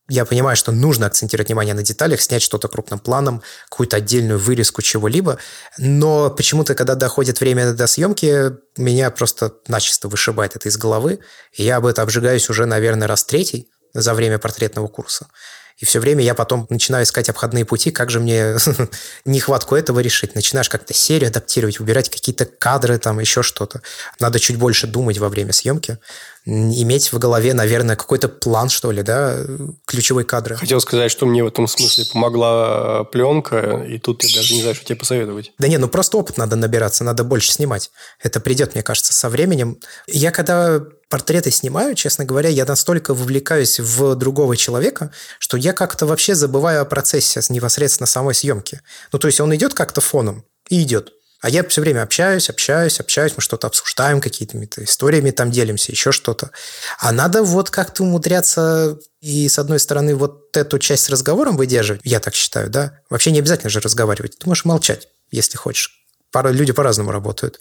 я понимаю, что нужно акцентировать внимание на деталях, снять что-то крупным планом, какую-то отдельную вырезку чего-либо, но почему-то, когда доходит время до съемки, меня просто начисто вышибает это из головы, и я об этом обжигаюсь уже, наверное, раз третий за время портретного курса. И все время я потом начинаю искать обходные пути, как же мне нехватку этого решить. Начинаешь как-то серию адаптировать, выбирать какие-то кадры, там еще что-то. Надо чуть больше думать во время съемки иметь в голове, наверное, какой-то план, что ли, да, ключевой кадры. Хотел сказать, что мне в этом смысле помогла э, пленка, и тут я даже не знаю, что тебе посоветовать. Да нет, ну просто опыт надо набираться, надо больше снимать. Это придет, мне кажется, со временем. Я когда портреты снимаю, честно говоря, я настолько вовлекаюсь в другого человека, что я как-то вообще забываю о процессе непосредственно самой съемки. Ну, то есть он идет как-то фоном и идет. А я все время общаюсь, общаюсь, общаюсь, мы что-то обсуждаем, какие-то историями там делимся, еще что-то. А надо вот как-то умудряться и, с одной стороны, вот эту часть с разговором выдерживать, я так считаю, да? Вообще не обязательно же разговаривать. Ты можешь молчать, если хочешь. Пара, люди по-разному работают.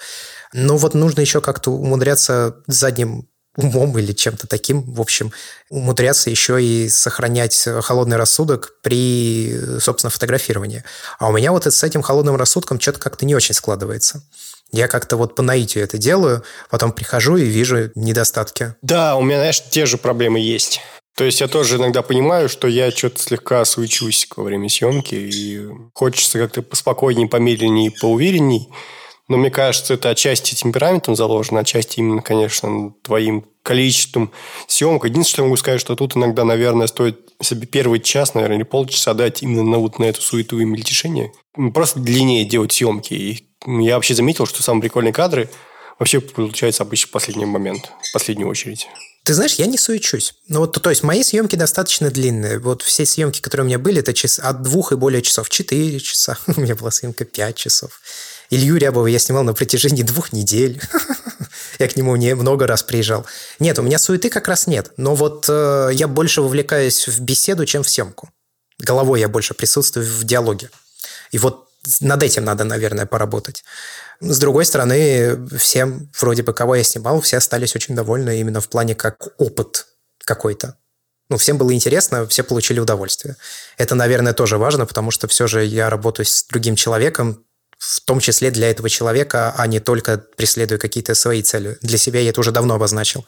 Но вот нужно еще как-то умудряться задним умом или чем-то таким, в общем, умудряться еще и сохранять холодный рассудок при, собственно, фотографировании. А у меня вот с этим холодным рассудком что-то как-то не очень складывается. Я как-то вот по наитию это делаю, потом прихожу и вижу недостатки. Да, у меня, знаешь, те же проблемы есть. То есть я тоже иногда понимаю, что я что-то слегка суечусь во время съемки, и хочется как-то поспокойнее, помедленнее, поуверенней. Но мне кажется, это отчасти темпераментом заложено, отчасти именно, конечно, твоим количеством съемок. Единственное, что я могу сказать, что тут иногда, наверное, стоит себе первый час, наверное, или полчаса дать именно на, вот на эту суету и мельтешение. Просто длиннее делать съемки. И я вообще заметил, что самые прикольные кадры вообще получаются обычно в последний момент, в последнюю очередь. Ты знаешь, я не суечусь. Ну вот, то есть мои съемки достаточно длинные. Вот все съемки, которые у меня были, это час, от двух и более часов. Четыре часа. У меня была съемка пять часов. Илью Рябова я снимал на протяжении двух недель. я к нему не много раз приезжал. Нет, у меня суеты как раз нет. Но вот э, я больше вовлекаюсь в беседу, чем в съемку. Головой я больше присутствую в диалоге. И вот над этим надо, наверное, поработать. С другой стороны, всем, вроде бы, кого я снимал, все остались очень довольны именно в плане как опыт какой-то. Ну, всем было интересно, все получили удовольствие. Это, наверное, тоже важно, потому что все же я работаю с другим человеком, в том числе для этого человека, а не только преследую какие-то свои цели. Для себя я это уже давно обозначил.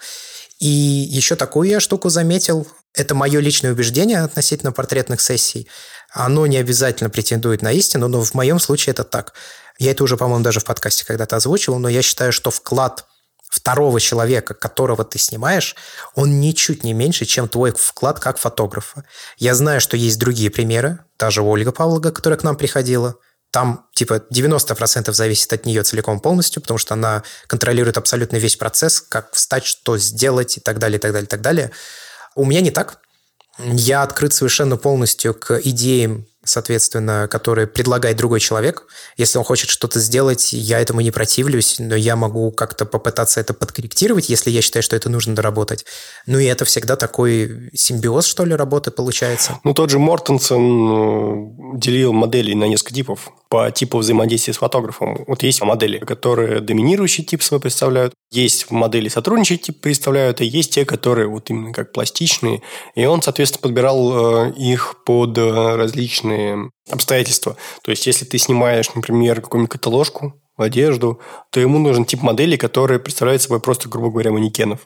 И еще такую я штуку заметил. Это мое личное убеждение относительно портретных сессий. Оно не обязательно претендует на истину, но в моем случае это так. Я это уже, по-моему, даже в подкасте когда-то озвучивал, но я считаю, что вклад второго человека, которого ты снимаешь, он ничуть не меньше, чем твой вклад как фотографа. Я знаю, что есть другие примеры, даже Ольга Павлова, которая к нам приходила, там типа 90% зависит от нее целиком полностью, потому что она контролирует абсолютно весь процесс, как встать, что сделать и так далее, и так далее, и так далее. У меня не так. Я открыт совершенно полностью к идеям соответственно, которые предлагает другой человек. Если он хочет что-то сделать, я этому не противлюсь, но я могу как-то попытаться это подкорректировать, если я считаю, что это нужно доработать. Ну и это всегда такой симбиоз, что ли, работы получается. Ну, тот же Мортенсен э, делил модели на несколько типов по типу взаимодействия с фотографом. Вот есть модели, которые доминирующий тип свой представляют, есть модели сотрудничающий тип представляют, и есть те, которые вот именно как пластичные. И он, соответственно, подбирал э, их под э, различные обстоятельства. То есть, если ты снимаешь, например, какую-нибудь каталожку, одежду, то ему нужен тип модели, который представляет собой просто, грубо говоря, манекенов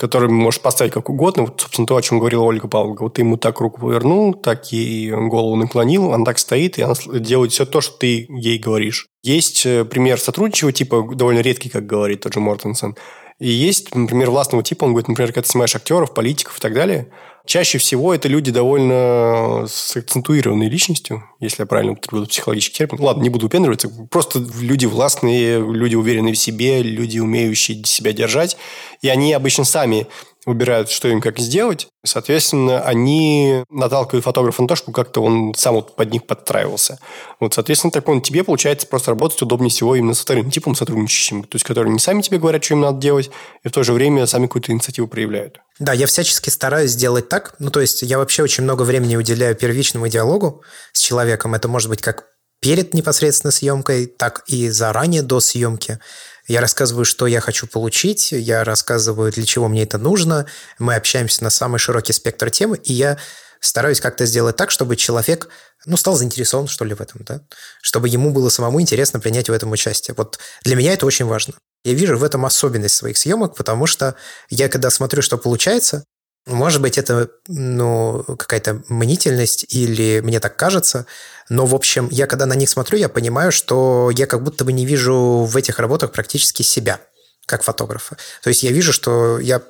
который можешь поставить как угодно. Вот, собственно, то, о чем говорила Ольга Павлова. Вот ты ему так руку повернул, так ей голову наклонил, она так стоит, и она делает все то, что ты ей говоришь. Есть э, пример сотрудничего типа, довольно редкий, как говорит тот же Мортенсен. И есть, например, властного типа, он говорит, например, когда ты снимаешь актеров, политиков и так далее, чаще всего это люди довольно с акцентуированной личностью, если я правильно употребил психологический термин. Ладно, не буду упендриваться. Просто люди властные, люди уверенные в себе, люди, умеющие себя держать. И они обычно сами выбирают, что им как сделать. Соответственно, они наталкивают фотографа на то, что как-то он сам вот под них подстраивался. Вот, соответственно, так он тебе получается просто работать удобнее всего именно со вторым типом сотрудничающим, то есть которые не сами тебе говорят, что им надо делать, и в то же время сами какую-то инициативу проявляют. Да, я всячески стараюсь сделать так. Ну, то есть я вообще очень много времени уделяю первичному диалогу с человеком. Это может быть как перед непосредственно съемкой, так и заранее до съемки. Я рассказываю, что я хочу получить, я рассказываю, для чего мне это нужно. Мы общаемся на самый широкий спектр темы, и я стараюсь как-то сделать так, чтобы человек ну, стал заинтересован, что ли, в этом, да? Чтобы ему было самому интересно принять в этом участие. Вот для меня это очень важно. Я вижу в этом особенность своих съемок, потому что я, когда смотрю, что получается, может быть, это ну, какая-то мнительность или мне так кажется, но, в общем, я когда на них смотрю, я понимаю, что я как будто бы не вижу в этих работах практически себя как фотографа. То есть я вижу, что я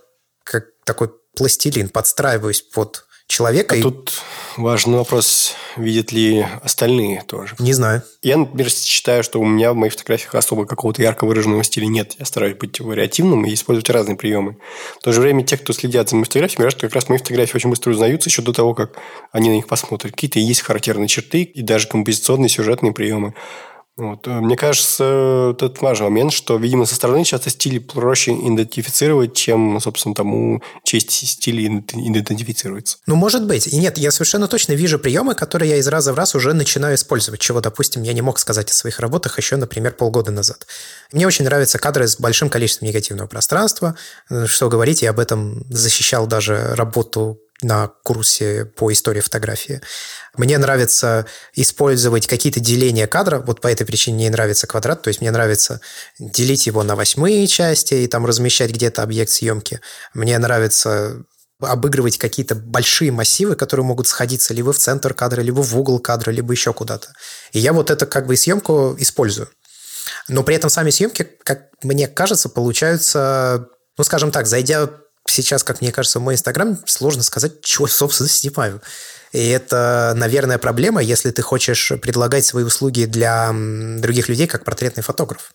как такой пластилин подстраиваюсь под человека. А и... тут важный вопрос, видят ли остальные тоже. Не знаю. Я, например, считаю, что у меня в моих фотографиях особо какого-то ярко выраженного стиля нет. Я стараюсь быть вариативным и использовать разные приемы. В то же время те, кто следят за моими фотографиями, говорят, что как раз мои фотографии очень быстро узнаются еще до того, как они на них посмотрят. Какие-то есть характерные черты и даже композиционные сюжетные приемы. Вот. Э, мне кажется, этот важный момент, что, видимо, со стороны часто стиль проще идентифицировать, чем, собственно, тому, чей стиль идентифицируется. Ну, может быть. И нет, я совершенно точно вижу приемы, которые я из раза в раз уже начинаю использовать, чего, допустим, я не мог сказать о своих работах еще, например, полгода назад. Мне очень нравятся кадры с большим количеством негативного пространства. Э, что говорить, я об этом защищал даже работу на курсе по истории фотографии. Мне нравится использовать какие-то деления кадра, вот по этой причине мне нравится квадрат, то есть мне нравится делить его на восьмые части и там размещать где-то объект съемки. Мне нравится обыгрывать какие-то большие массивы, которые могут сходиться либо в центр кадра, либо в угол кадра, либо еще куда-то. И я вот это как бы съемку использую. Но при этом сами съемки, как мне кажется, получаются, ну, скажем так, зайдя сейчас, как мне кажется, в мой Инстаграм сложно сказать, чего, собственно, снимаю. И это, наверное, проблема, если ты хочешь предлагать свои услуги для других людей как портретный фотограф.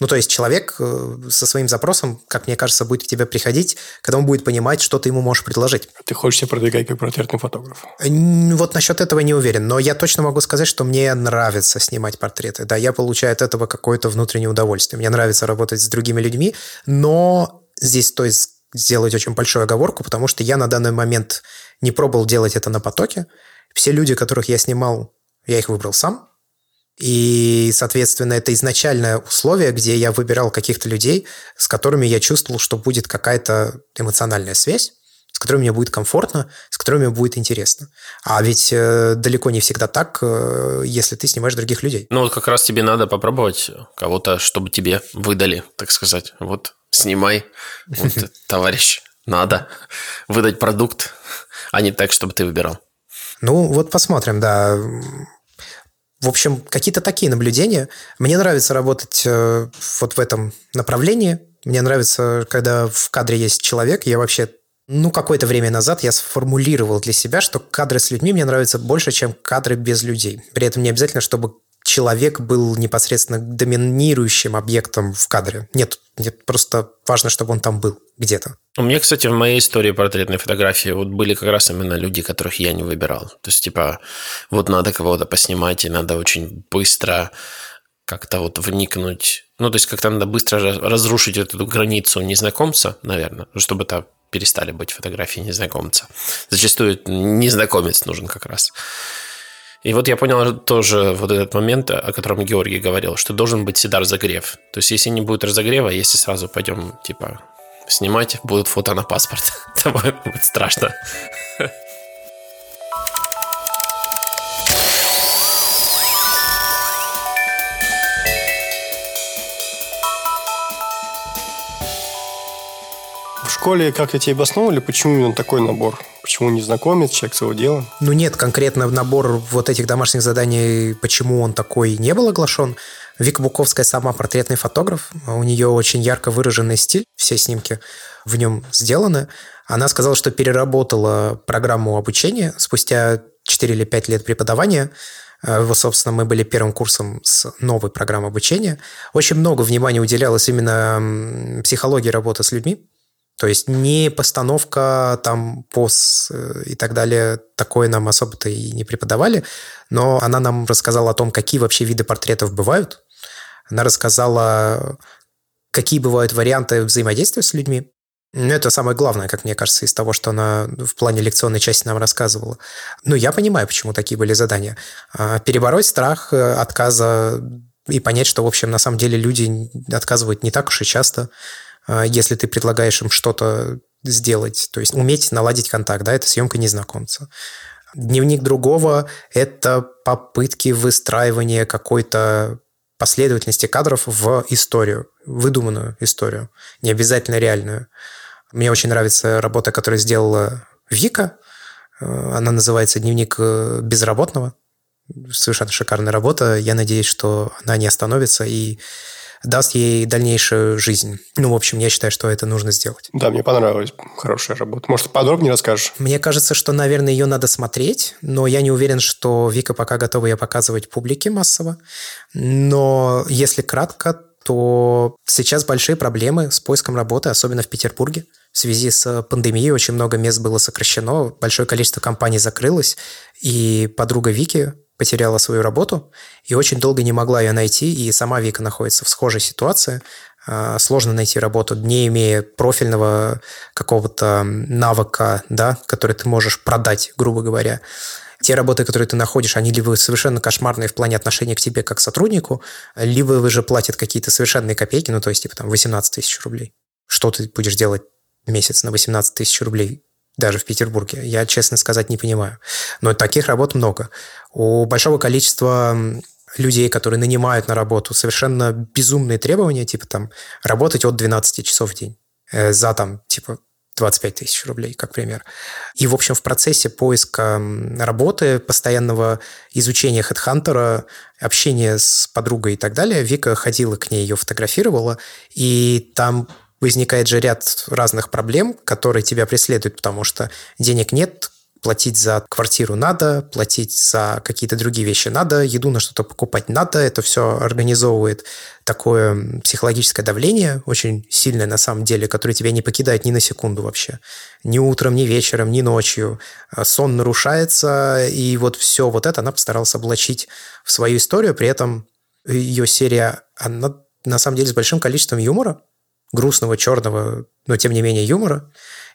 Ну, то есть человек э, со своим запросом, как мне кажется, будет к тебе приходить, когда он будет понимать, что ты ему можешь предложить. Ты хочешь себя продвигать как портретный фотограф? Вот насчет этого не уверен, но я точно могу сказать, что мне нравится снимать портреты. Да, я получаю от этого какое-то внутреннее удовольствие. Мне нравится работать с другими людьми, но здесь стоит сделать очень большую оговорку, потому что я на данный момент не пробовал делать это на потоке. Все люди, которых я снимал, я их выбрал сам. И, соответственно, это изначальное условие, где я выбирал каких-то людей, с которыми я чувствовал, что будет какая-то эмоциональная связь, с которыми мне будет комфортно, с которыми будет интересно. А ведь э, далеко не всегда так, э, если ты снимаешь других людей. Ну, вот как раз тебе надо попробовать кого-то, чтобы тебе выдали, так сказать. Вот, снимай, вот, товарищ, надо выдать продукт, а не так, чтобы ты выбирал. Ну, вот посмотрим, да. В общем, какие-то такие наблюдения. Мне нравится работать э, вот в этом направлении. Мне нравится, когда в кадре есть человек. Я вообще ну, какое-то время назад я сформулировал для себя, что кадры с людьми мне нравятся больше, чем кадры без людей. При этом не обязательно, чтобы человек был непосредственно доминирующим объектом в кадре. Нет, нет, просто важно, чтобы он там был где-то. У меня, кстати, в моей истории портретной фотографии вот были как раз именно люди, которых я не выбирал. То есть, типа, вот надо кого-то поснимать, и надо очень быстро как-то вот вникнуть. Ну, то есть, как-то надо быстро разрушить эту границу незнакомца, наверное, чтобы это перестали быть фотографии незнакомца. Зачастую незнакомец нужен как раз. И вот я понял тоже вот этот момент, о котором Георгий говорил, что должен быть всегда разогрев. То есть, если не будет разогрева, если сразу пойдем, типа, снимать, будут фото на паспорт, то будет страшно. Школе как-то тебе обосновывали, почему именно такой набор? Почему не знакомец, человек своего дела? Ну нет, конкретно набор вот этих домашних заданий, почему он такой не был оглашен. Вика Буковская сама портретный фотограф, у нее очень ярко выраженный стиль, все снимки в нем сделаны. Она сказала, что переработала программу обучения спустя 4 или 5 лет преподавания. Э, вот, собственно, мы были первым курсом с новой программой обучения. Очень много внимания уделялось именно психологии работы с людьми, то есть не постановка, там, поз э, и так далее, такое нам особо-то и не преподавали, но она нам рассказала о том, какие вообще виды портретов бывают. Она рассказала, какие бывают варианты взаимодействия с людьми. Ну, это самое главное, как мне кажется, из того, что она в плане лекционной части нам рассказывала. Ну, я понимаю, почему такие были задания. А, перебороть страх э, отказа и понять, что, в общем, на самом деле люди отказывают не так уж и часто. А, если ты предлагаешь им что-то сделать, то есть уметь наладить контакт, да, это съемка незнакомца. Дневник другого – это попытки выстраивания какой-то последовательности кадров в историю, выдуманную историю, не обязательно реальную. Мне очень нравится работа, которую сделала Вика. Э, она называется «Дневник э, безработного». Совершенно шикарная работа. Я надеюсь, что она не остановится и даст ей дальнейшую жизнь. Ну, в общем, я считаю, что это нужно сделать. Да, мне понравилась хорошая работа. Может, подробнее расскажешь? Мне кажется, что, наверное, ее надо смотреть, но я не уверен, что Вика пока готова ее показывать публике массово. Но если кратко, то сейчас большие проблемы с поиском работы, особенно в Петербурге. В связи с пандемией очень много мест было сокращено, большое количество компаний закрылось, и подруга Вики потеряла свою работу и очень долго не могла ее найти, и сама Вика находится в схожей ситуации. А, сложно найти работу, не имея профильного какого-то навыка, да, который ты можешь продать, грубо говоря. Те работы, которые ты находишь, они либо совершенно кошмарные в плане отношения к тебе как сотруднику, либо вы же платят какие-то совершенные копейки, ну, то есть, типа, там, 18 тысяч рублей. Что ты будешь делать месяц на 18 тысяч рублей? Даже в Петербурге. Я, честно сказать, не понимаю. Но таких работ много. У большого количества людей, которые нанимают на работу, совершенно безумные требования, типа там работать от 12 часов в день э, за там типа 25 тысяч рублей, как пример. И, в общем, в процессе поиска работы, постоянного изучения HeadHunter, общения с подругой и так далее, Вика ходила к ней, ее фотографировала, и там возникает же ряд разных проблем, которые тебя преследуют, потому что денег нет, платить за квартиру надо, платить за какие-то другие вещи надо, еду на что-то покупать надо. Это все организовывает такое психологическое давление, очень сильное на самом деле, которое тебя не покидает ни на секунду вообще. Ни утром, ни вечером, ни ночью. А сон нарушается, и вот все вот это она постаралась облачить в свою историю, при этом ее серия, она на самом деле с большим количеством юмора, грустного, черного, но тем не менее юмора.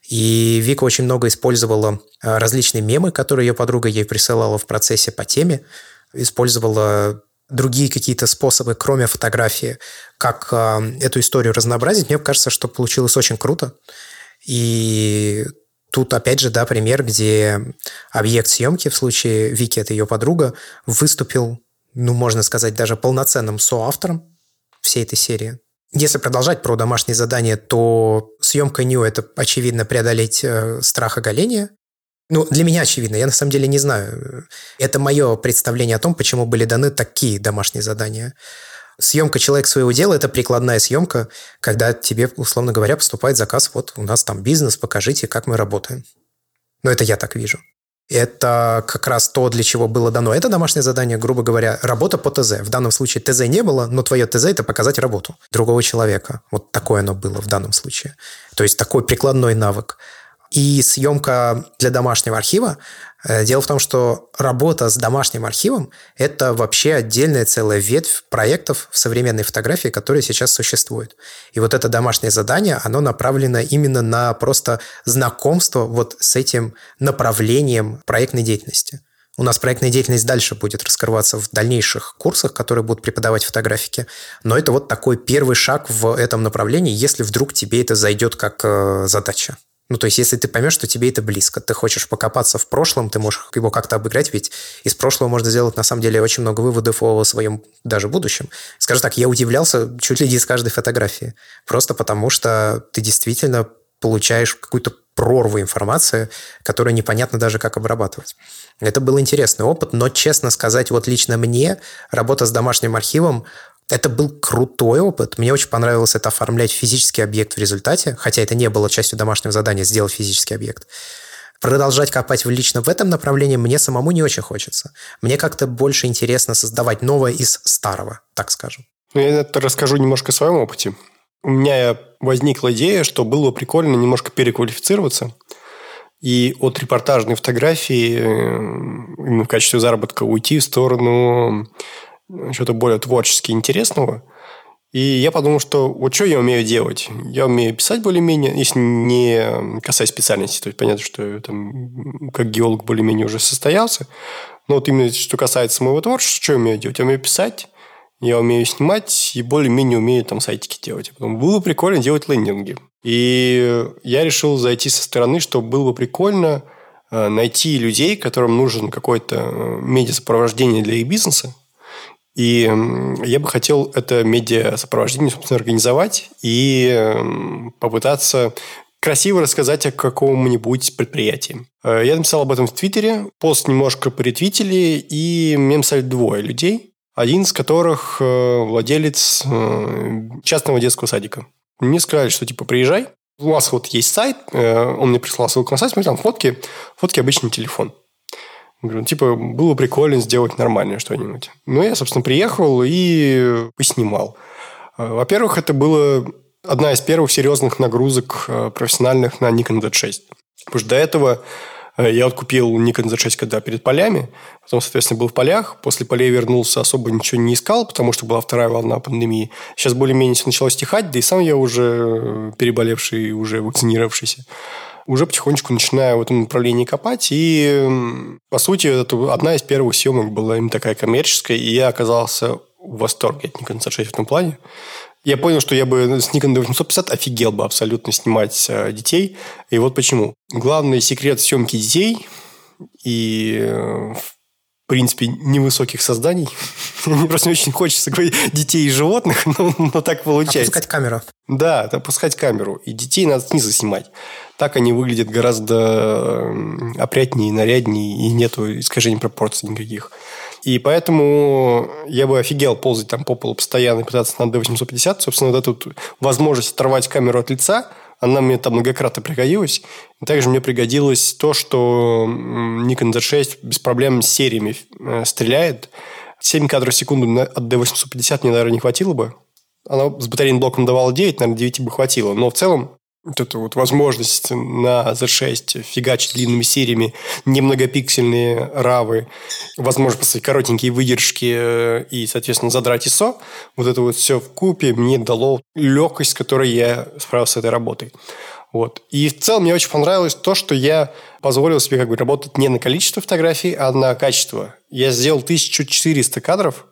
И Вика очень много использовала а, различные мемы, которые ее подруга ей присылала в процессе по теме. Использовала другие какие-то способы, кроме фотографии, как э, эту историю разнообразить, мне кажется, что получилось очень круто. И тут, опять же, да, пример, где объект съемки, в случае Вики, это ее подруга, выступил, ну, можно сказать, даже полноценным соавтором всей этой серии. Если продолжать про домашние задания, то съемка Нью – это, очевидно, преодолеть э, страх оголения. Ну, для меня очевидно, я на самом деле не знаю. Это мое представление о том, почему были даны такие домашние задания. Съемка «Человек своего дела» – это прикладная съемка, когда тебе, условно говоря, поступает заказ, вот у нас там бизнес, покажите, как мы работаем. Но это я так вижу. Это как раз то, для чего было дано это домашнее задание, грубо говоря, работа по ТЗ. В данном случае ТЗ не было, но твое ТЗ – это показать работу другого человека. Вот такое оно было в данном случае. То есть такой прикладной навык. И съемка для домашнего архива. Э, дело в том, что работа с домашним архивом – это вообще отдельная целая ветвь проектов в современной фотографии, которые сейчас существуют. И вот это домашнее задание, оно направлено именно на просто знакомство вот с этим направлением проектной деятельности. У нас проектная деятельность дальше будет раскрываться в дальнейших курсах, которые будут преподавать фотографики. Но это вот такой первый шаг в этом направлении, если вдруг тебе это зайдет как э, задача. Ну, то есть, если ты поймешь, что тебе это близко, ты хочешь покопаться в прошлом, ты можешь его как-то обыграть, ведь из прошлого можно сделать, на самом деле, очень много выводов о своем даже будущем. Скажу так, я удивлялся чуть ли не с каждой фотографии, просто потому что ты действительно получаешь какую-то прорву информации, которую непонятно даже как обрабатывать. Это был интересный опыт, но, честно сказать, вот лично мне работа с домашним архивом это был крутой опыт. Мне очень понравилось это оформлять физический объект в результате, хотя это не было частью домашнего задания сделать физический объект. Продолжать копать лично в этом направлении мне самому не очень хочется. Мне как-то больше интересно создавать новое из старого, так скажем. Ну, я это расскажу немножко о своем опыте. У меня возникла идея, что было бы прикольно немножко переквалифицироваться и от репортажной фотографии именно в качестве заработка уйти в сторону что-то более творчески интересного. И я подумал, что вот что я умею делать? Я умею писать более-менее, если не касаясь специальности. То есть, понятно, что я там как геолог более-менее уже состоялся. Но вот именно что касается моего творчества, что я умею делать? Я умею писать, я умею снимать и более-менее умею там сайтики делать. Потом было прикольно делать лендинги. И я решил зайти со стороны, что было бы прикольно э, найти людей, которым нужен какой-то э, медиа-сопровождение для их бизнеса, и я бы хотел это медиа-сопровождение, собственно, организовать и попытаться красиво рассказать о каком-нибудь предприятии. Э, я написал об этом в Твиттере, пост немножко поретвитили, и мне написали двое людей, один из которых э, владелец э, частного детского садика. Мне сказали, что типа приезжай, у вас вот есть сайт, он мне прислал ссылку на сайт, смотри, там фотки, фотки обычный телефон. Говорю, типа, было прикольно сделать нормальное что-нибудь. Ну, я, собственно, приехал и поснимал. Э, во-первых, это было одна из первых серьезных нагрузок э, профессиональных на Nikon Z6. Потому что до этого э, я вот купил Nikon Z6, когда перед полями, потом, соответственно, был в полях, после полей вернулся, особо ничего не искал, потому что была вторая волна пандемии. Сейчас более-менее все начало стихать, да и сам я уже переболевший, уже вакцинировавшийся уже потихонечку начинаю в этом направлении копать. И, по сути, это одна из первых съемок была именно такая коммерческая, и я оказался в восторге от Nikon Z6 в этом плане. Я понял, что я бы с Nikon D850 офигел бы абсолютно снимать э, детей. И вот почему. Главный секрет съемки детей и э, в принципе, невысоких созданий. Мне просто очень хочется говорить детей и животных, но, но так получается. Опускать камеру. Да, опускать камеру. И детей надо снизу снимать. Так они выглядят гораздо опрятнее, наряднее, и нету искажений пропорций никаких. И поэтому я бы офигел ползать там по полу постоянно и пытаться на D850. Собственно, вот эту возможность оторвать камеру от лица, она мне там многократно пригодилась. Также мне пригодилось то, что Nikon Z6 без проблем с сериями э, стреляет. 7 кадров в секунду от D850 мне, наверное, не хватило бы. Она с батарейным блоком давала 9, наверное, 9 бы хватило. Но в целом вот эту вот возможность на Z6 фигачить длинными сериями, немногопиксельные равы, возможно, поставить коротенькие выдержки э, и, соответственно, задрать ISO, вот это вот все в купе мне дало легкость, с которой я справился с этой работой. Вот. И в целом мне очень понравилось то, что я позволил себе как бы работать не на количество фотографий, а на качество. Я сделал 1400 кадров,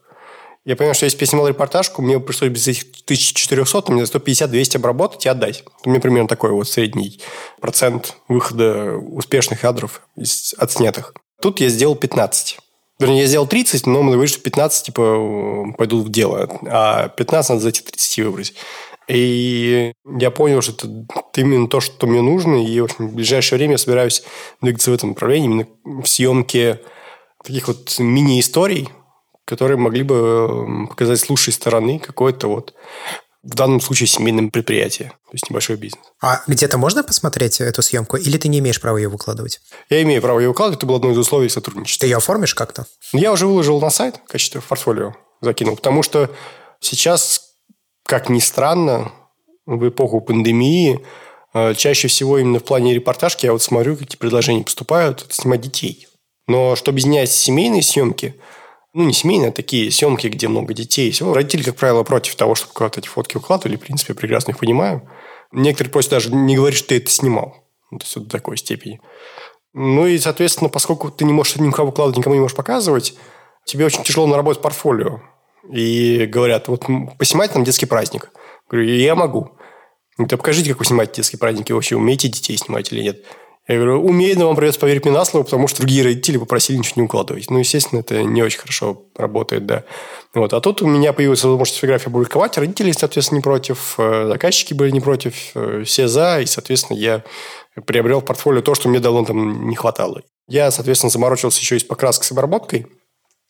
Я понял, что если я снимал репортажку, мне пришлось без этих 1400, мне 150-200 обработать и отдать. У меня примерно такой вот средний процент выхода успешных кадров из отснятых. Тут я сделал 15. Вернее, я сделал 30, но мы говорили, что 15 типа пойдут в дело, а 15 надо за эти 30 выбрать. И я понял, что это именно то, что мне нужно, и в, общем, в ближайшее время я собираюсь двигаться в этом направлении, именно в съемке таких вот мини-историй, которые могли бы показать с лучшей стороны какое-то вот в данном случае семейное предприятие, то есть небольшой бизнес. А где-то можно посмотреть эту съемку, или ты не имеешь права ее выкладывать? Я имею право ее выкладывать, это было одно из условий сотрудничества. Ты ее оформишь как-то? Я уже выложил на сайт в качестве портфолио, закинул, потому что сейчас, как ни странно, в эпоху пандемии э, чаще всего именно в плане репортажки я вот смотрю, какие предложения поступают, снимать детей. Но чтобы снять семейные съемки – ну, не семейные, а такие съемки, где много детей. Всего. Родители, как правило, против того, чтобы куда-то эти фотки укладывали. В принципе, я прекрасно их понимаю. Некоторые просят даже не говорить, что ты это снимал. Ну, то есть, вот до такой степени. Ну, и, соответственно, поскольку ты не можешь никого выкладывать, никому не можешь показывать, тебе очень тяжело наработать портфолио. И говорят, вот поснимайте там детский праздник. Говорю, я могу. Да покажите, как вы снимаете детские праздники. Вообще, умеете детей снимать или нет? Я говорю, умеет, но вам придется поверить мне на слово, потому что другие родители попросили ничего не укладывать. Ну, естественно, это не очень хорошо работает, да. Вот. А тут у меня появилась возможность фотографию опубликовать. Родители, соответственно, не против, э, заказчики были не против, э, все за. И, соответственно, я приобрел в портфолио то, что мне давно там не хватало. Я, соответственно, заморочился еще и с покраской, с обработкой.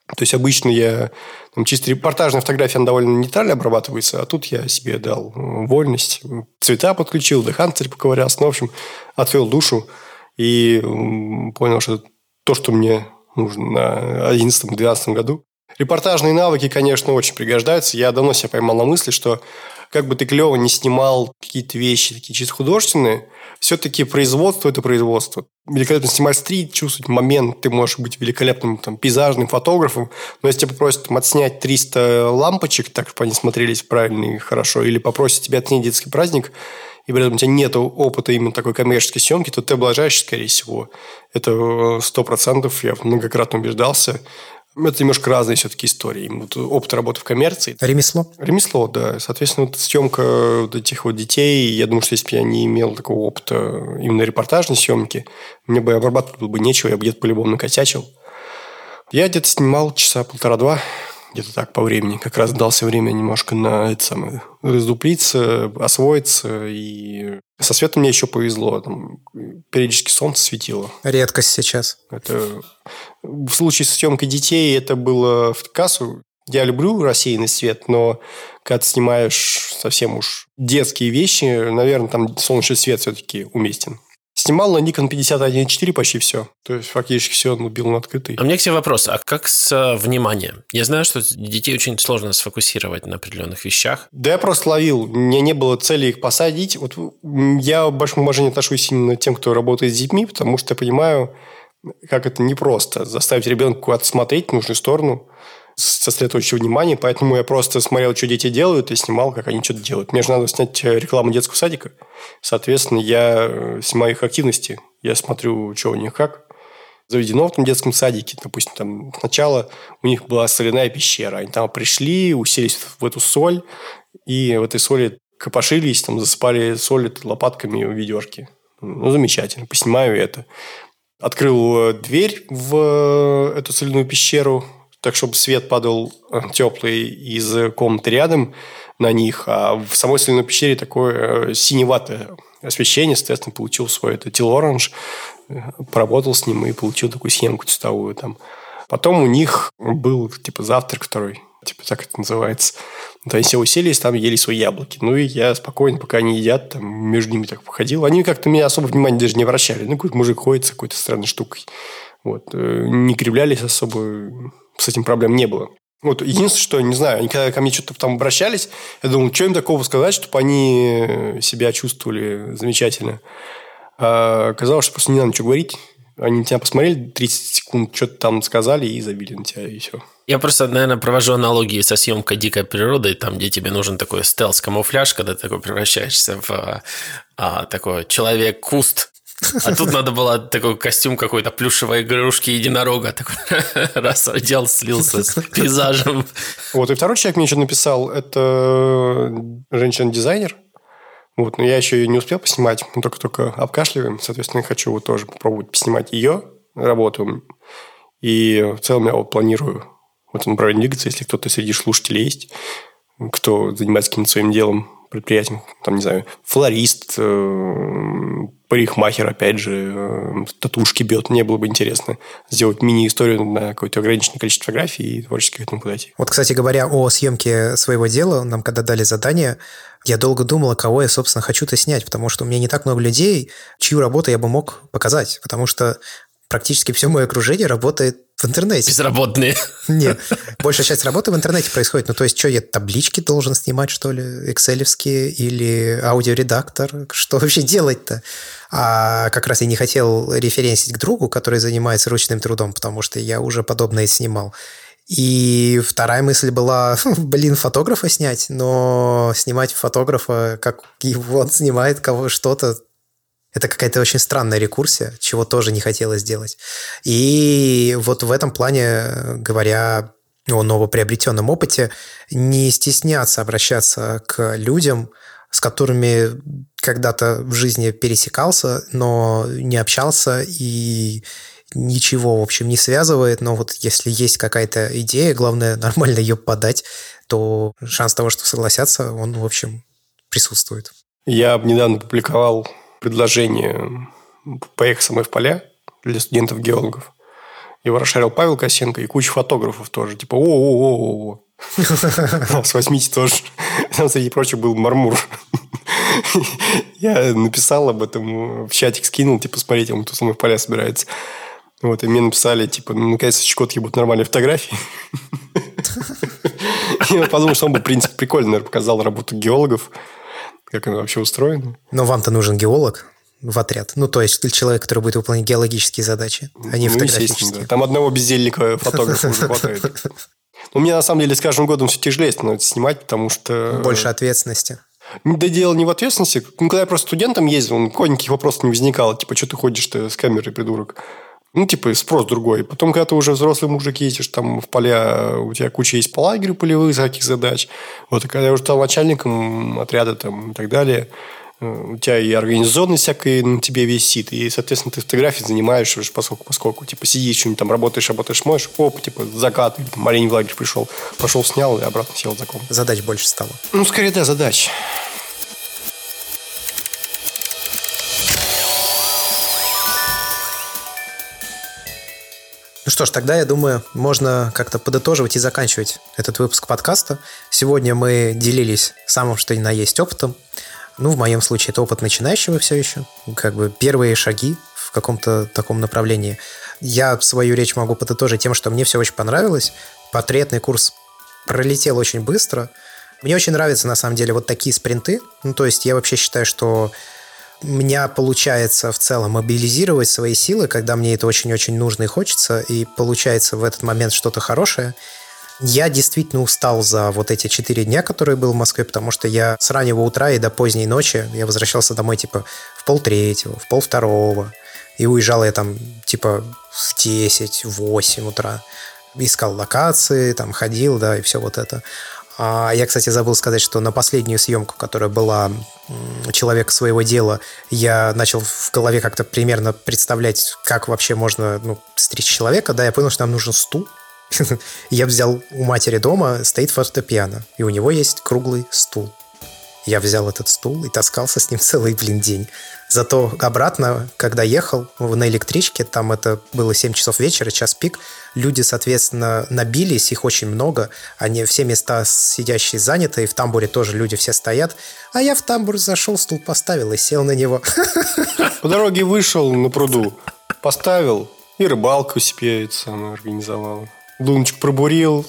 То есть обычно я там, чисто репортажная фотография, она довольно нейтрально обрабатывается, а тут я себе дал э, вольность. Цвета подключил, деханцер поковырялся. Ну, в общем, отвел душу и понял, что то, что мне нужно на 2011-2012 году. Репортажные навыки, конечно, очень пригождаются. Я давно себя поймал на мысли, что как бы ты клево не снимал какие-то вещи такие чисто художественные, все-таки производство – это производство. Великолепно снимать стрит, чувствовать момент, ты можешь быть великолепным там, пейзажным фотографом, но если тебя попросят там, отснять 300 лампочек, так чтобы они смотрелись правильно и хорошо, или попросят тебя отснять детский праздник, и при этом у тебя нет опыта именно такой коммерческой съемки, то ты облажаешься, скорее всего. Это э, сто процентов, я многократно убеждался. Это немножко разные все-таки истории. Вот опыт работы в коммерции. Ремесло? Ремесло, да. Соответственно, вот съемка вот этих вот детей, я думаю, что если бы я не имел такого опыта именно репортажной съемки, мне бы обрабатывать было бы нечего, я бы где-то по-любому накосячил. Я где-то снимал часа полтора-два где-то так по времени. Как раз дался время немножко на это самое, раздуплиться, освоиться. И со светом мне еще повезло. Там периодически солнце светило. Редкость сейчас. Это в случае с съемкой детей это было в кассу. Я люблю рассеянный свет, но когда ты снимаешь совсем уж детские вещи, наверное, там солнечный свет все-таки уместен. Снимал на Nikon 51.4 почти все. То есть, фактически все он убил на открытый. А у меня к тебе вопрос. А как с э, вниманием? Я знаю, что детей очень сложно сфокусировать на определенных вещах. Да я просто ловил. У меня не было цели их посадить. Вот я в большом уважении отношусь именно к тем, кто работает с детьми, потому что я понимаю, как это непросто. Заставить ребенка куда-то смотреть в нужную сторону – сосредоточить внимание, поэтому я просто смотрел, что дети делают, и снимал, как они что-то делают. Мне же надо снять э, рекламу детского садика. Соответственно, я э, снимаю их активности. Я смотрю, что у них как. Заведено в том детском садике. Допустим, там сначала у них была соляная пещера. Они там пришли, уселись в эту соль, и в этой соли копошились, там засыпали соль лопатками в ведерке. Ну, замечательно. Поснимаю это. Открыл э, дверь в эту соляную пещеру, так чтобы свет падал э, теплый из комнаты рядом на них, а в самой соляной пещере такое э, синеватое освещение, соответственно, получил свой это телоранж, э, поработал с ним и получил такую схемку тестовую там. Потом у них был типа завтрак второй, типа так это называется. Вот они все уселись, там ели свои яблоки. Ну, и я спокойно, пока они едят, там между ними так походил. Они как-то меня особо внимания даже не обращали. Ну, какой-то мужик ходит с какой-то странной штукой. Вот. Не кривлялись особо с этим проблем не было. Вот единственное, что, не знаю, они когда ко мне что-то там обращались, я думал, что им такого сказать, чтобы они себя чувствовали замечательно. А оказалось, что просто не надо ничего говорить. Они на тебя посмотрели 30 секунд, что-то там сказали и забили на тебя, и все. Я просто, наверное, провожу аналогии со съемкой дикой природы, там, где тебе нужен такой стелс-камуфляж, когда ты такой превращаешься в а, такой человек-куст, А тут надо было такой костюм какой-то плюшевой игрушки единорога. Такой раз одел, слился с пейзажем. Вот, и второй человек мне еще написал, это женщина-дизайнер. Вот, но я еще ее не успел поснимать, мы только-только обкашливаем. Соответственно, я хочу вот тоже попробовать поснимать ее работу. И в целом я вот планирую в этом направлении двигаться, если кто-то среди слушателей есть, кто занимается каким-то своим делом, предприятием, там, не знаю, флорист, э, парикмахер, опять же, э, татушки бьет. Мне было бы интересно сделать мини-историю на какое-то ограниченное количество фотографий и творчески к этому подойти. Вот, кстати говоря, о съемке своего дела, нам когда дали задание, я долго думал, кого я, собственно, хочу-то снять, потому что у меня не так много людей, чью работу я бы мог показать, потому что практически все мое окружение работает в интернете. Безработные. Нет, большая часть работы в интернете происходит. Ну, то есть, что, я таблички должен снимать, что ли, экселевские или аудиоредактор? Что вообще делать-то? А как раз я не хотел референсить к другу, который занимается ручным трудом, потому что я уже подобное снимал. И вторая мысль была, блин, фотографа снять, но снимать фотографа, как его он снимает кого что-то, это какая-то очень странная рекурсия, чего тоже не хотелось делать. И вот в этом плане, говоря о новоприобретенном опыте, не стесняться обращаться к людям, с которыми когда-то в жизни пересекался, но не общался и ничего, в общем, не связывает, но вот если есть какая-то идея, главное нормально ее подать, то шанс того, что согласятся, он, в общем, присутствует. Я недавно публиковал предложение поехать со мной в поля для студентов-геологов. Его расшарил Павел Косенко и куча фотографов тоже. Типа, о-о-о-о-о. С тоже. Там, среди прочего, был Мармур. Я написал об этом в чатик, скинул, типа, смотрите, он тут со мной в поля собирается. Вот, и мне написали, типа, ну, наконец-то Чукотки будут нормальные фотографии. Я подумал, что он бы, в принципе, прикольно, наверное, показал работу геологов как она вообще устроена. Но вам-то нужен геолог в отряд. Ну, то есть человек, который будет выполнять геологические задачи, а не ну, фотографические. Да. Там одного бездельника фотографа уже хватает. Ну, мне на самом деле с каждым годом все тяжелее становится снимать, потому что... Больше ответственности. Да дело не в ответственности. Ну, когда я просто студентом ездил, никаких вопросов не возникало. Типа, что ты ходишь-то с камерой, придурок? Ну, типа, спрос другой. Потом, когда ты уже взрослый мужик ездишь, там в поля, у тебя куча есть по лагерю полевых всяких задач. Вот, и когда я уже стал начальником отряда там и так далее, э, у тебя и организационность всякая на тебе висит, и, соответственно, ты фотографии занимаешь уже поскольку, поскольку типа, сидишь, что-нибудь там работаешь, работаешь, моешь, оп, типа, закат, или, там, олень в лагерь пришел, пошел, снял и обратно сел за комп. Задач больше стало. Ну, скорее, да, задач. Ну что ж, тогда, я думаю, можно как-то подытоживать и заканчивать этот выпуск подкаста. Сегодня мы делились самым, что ни на есть опытом. Ну, в моем случае это опыт начинающего все еще. Как бы первые шаги в каком-то таком направлении. Я свою речь могу подытожить тем, что мне все очень понравилось. Портретный курс пролетел очень быстро. Мне очень нравятся, на самом деле, вот такие спринты. Ну, то есть я вообще считаю, что у меня получается в целом мобилизировать свои силы, когда мне это очень-очень нужно и хочется, и получается в этот момент что-то хорошее. Я действительно устал за вот эти четыре дня, которые был в Москве, потому что я с раннего утра и до поздней ночи, я возвращался домой типа в полтретьего, в полвторого, и уезжал я там типа в 10, в 8 утра. Искал локации, там ходил, да, и все вот это. А я, кстати, забыл сказать, что на последнюю съемку, которая была человека своего дела, я начал в голове как-то примерно представлять, как вообще можно ну, стричь человека. Да, я понял, что нам нужен стул. Я взял у матери дома, стоит фортепиано, и у него есть круглый стул. Я взял этот стул и таскался с ним целый, блин, день. Зато обратно, когда ехал на электричке, там это было 7 часов вечера, час пик, люди, соответственно, набились, их очень много, они все места сидящие заняты, и в тамбуре тоже люди все стоят, а я в тамбур зашел, стул поставил и сел на него. По дороге вышел на пруду, поставил, и рыбалку себе это самое организовал. Лунчик пробурил,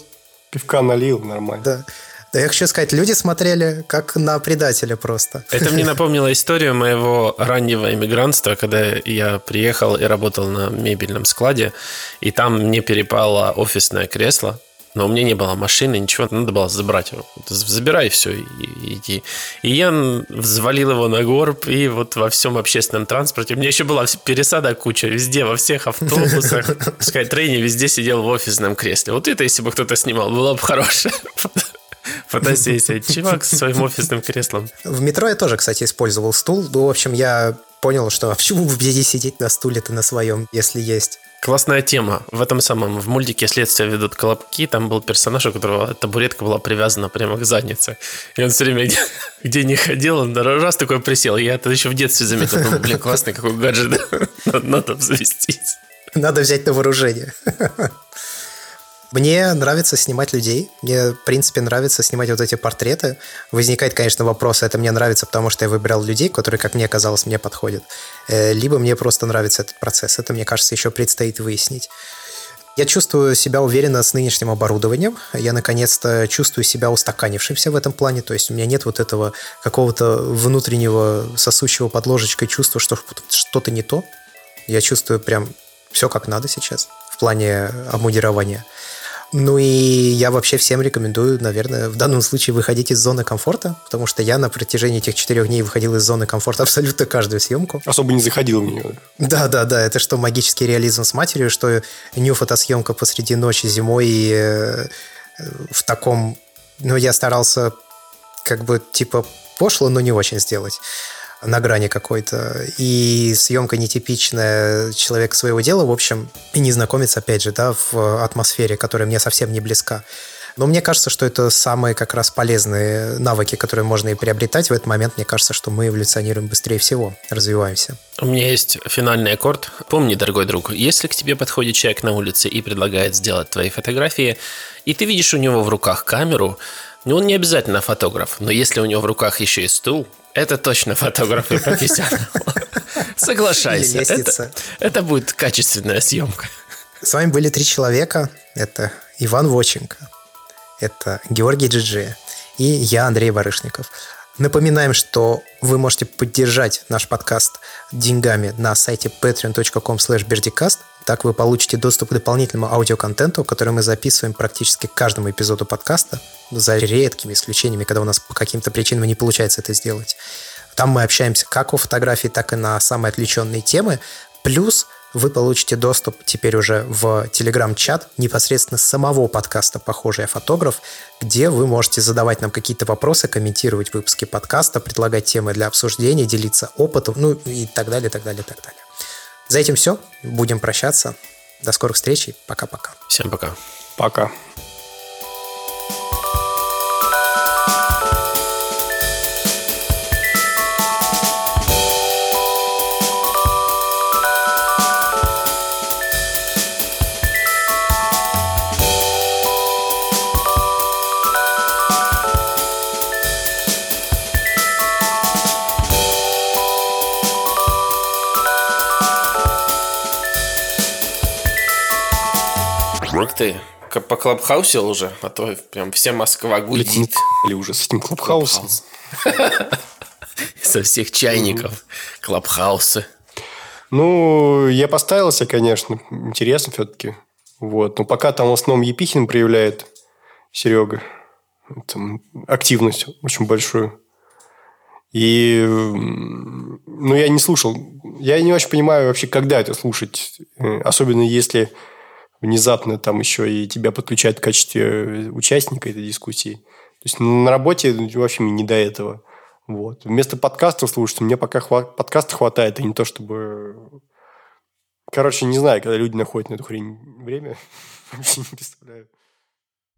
пивка налил, нормально. Да. Да я хочу сказать, люди смотрели как на предателя просто. Это мне напомнило историю моего раннего иммигрантства, когда я приехал и работал на мебельном складе, и там мне перепало офисное кресло, но у меня не было машины, ничего, надо было забрать его. Забирай все, и, и иди. И я взвалил его на горб, и вот во всем общественном транспорте. У меня еще была пересада куча везде, во всех автобусах, в Скайтрейне, везде сидел в офисном кресле. Вот это, если бы кто-то снимал, было бы хорошее. Фотосессия. Чувак с своим офисным креслом. В метро я тоже, кстати, использовал стул. Ну, в общем, я понял, что а почему бы здесь сидеть на стуле-то на своем, если есть Классная тема. В этом самом, в мультике «Следствие ведут колобки» там был персонаж, у которого табуретка была привязана прямо к заднице. И он все время где, где не ходил, он раз такой присел. Я это еще в детстве заметил. Думаю, блин, классный какой гаджет. Надо завестись. Надо взять на вооружение. Мне нравится снимать людей. Мне, в принципе, нравится снимать вот эти портреты. Возникает, конечно, вопрос, это мне нравится, потому что я выбирал людей, которые, как мне казалось, мне подходят. Э, либо мне просто нравится этот процесс. Это, мне кажется, еще предстоит выяснить. Я чувствую себя уверенно с нынешним оборудованием. Я, наконец-то, чувствую себя устаканившимся в этом плане. То есть у меня нет вот этого какого-то внутреннего сосущего под ложечкой чувства, что что-то не то. Я чувствую прям все как надо сейчас в плане обмундирования. Ну и я вообще всем рекомендую, наверное, в данном случае выходить из зоны комфорта, потому что я на протяжении этих четырех дней выходил из зоны комфорта абсолютно каждую съемку. Особо не заходил в нее. Да, да, да. Это что магический реализм с матерью, что нью фотосъемка посреди ночи зимой и э, в таком... Ну, я старался как бы типа пошло, но не очень сделать на грани какой-то. И съемка нетипичная человека своего дела, в общем, и незнакомец, опять же, да, в атмосфере, которая мне совсем не близка. Но мне кажется, что это самые как раз полезные навыки, которые можно и приобретать. В этот момент мне кажется, что мы эволюционируем быстрее всего, развиваемся. У меня есть финальный аккорд. Помни, дорогой друг, если к тебе подходит человек на улице и предлагает сделать твои фотографии, и ты видишь у него в руках камеру, ну, он не обязательно фотограф, но если у него в руках еще и стул, это точно фотограф и профессионал. Соглашайся. Это, это будет качественная съемка. С вами были три человека. Это Иван Воченко, это Георгий Джиджи и я, Андрей Барышников. Напоминаем, что вы можете поддержать наш подкаст деньгами на сайте patreon.com slash Так вы получите доступ к дополнительному аудиоконтенту, который мы записываем практически к каждому эпизоду подкаста за редкими исключениями, когда у нас по каким-то причинам не получается это сделать. Там мы общаемся как о фотографии, так и на самые отвлеченные темы. Плюс вы получите доступ теперь уже в телеграм-чат непосредственно самого подкаста «Похожий я фотограф», где вы можете задавать нам какие-то вопросы, комментировать выпуски подкаста, предлагать темы для обсуждения, делиться опытом, ну и так далее, так далее, так далее. За этим все. Будем прощаться. До скорых встреч и пока-пока. Всем пока. Пока. Ты по Клабхаусил уже, а то прям вся Москва гудит. Или уже с этим Клабхаусом. Со всех чайников. Клабхаусы. Ну, я поставился, конечно. Интересно все-таки. Вот. Но пока там в основном Епихин проявляет Серега. Там активность очень большую. И ну, я не слушал. Я не очень понимаю вообще, когда это слушать. Э, особенно если внезапно там еще и тебя подключают в качестве э, участника этой дискуссии. То есть на работе вообще мне не до этого. Вот. Вместо подкастов слушать, мне пока хва- подкаста хватает, а не то, чтобы... Короче, не знаю, когда люди находят на эту хрень время. Вообще не представляю.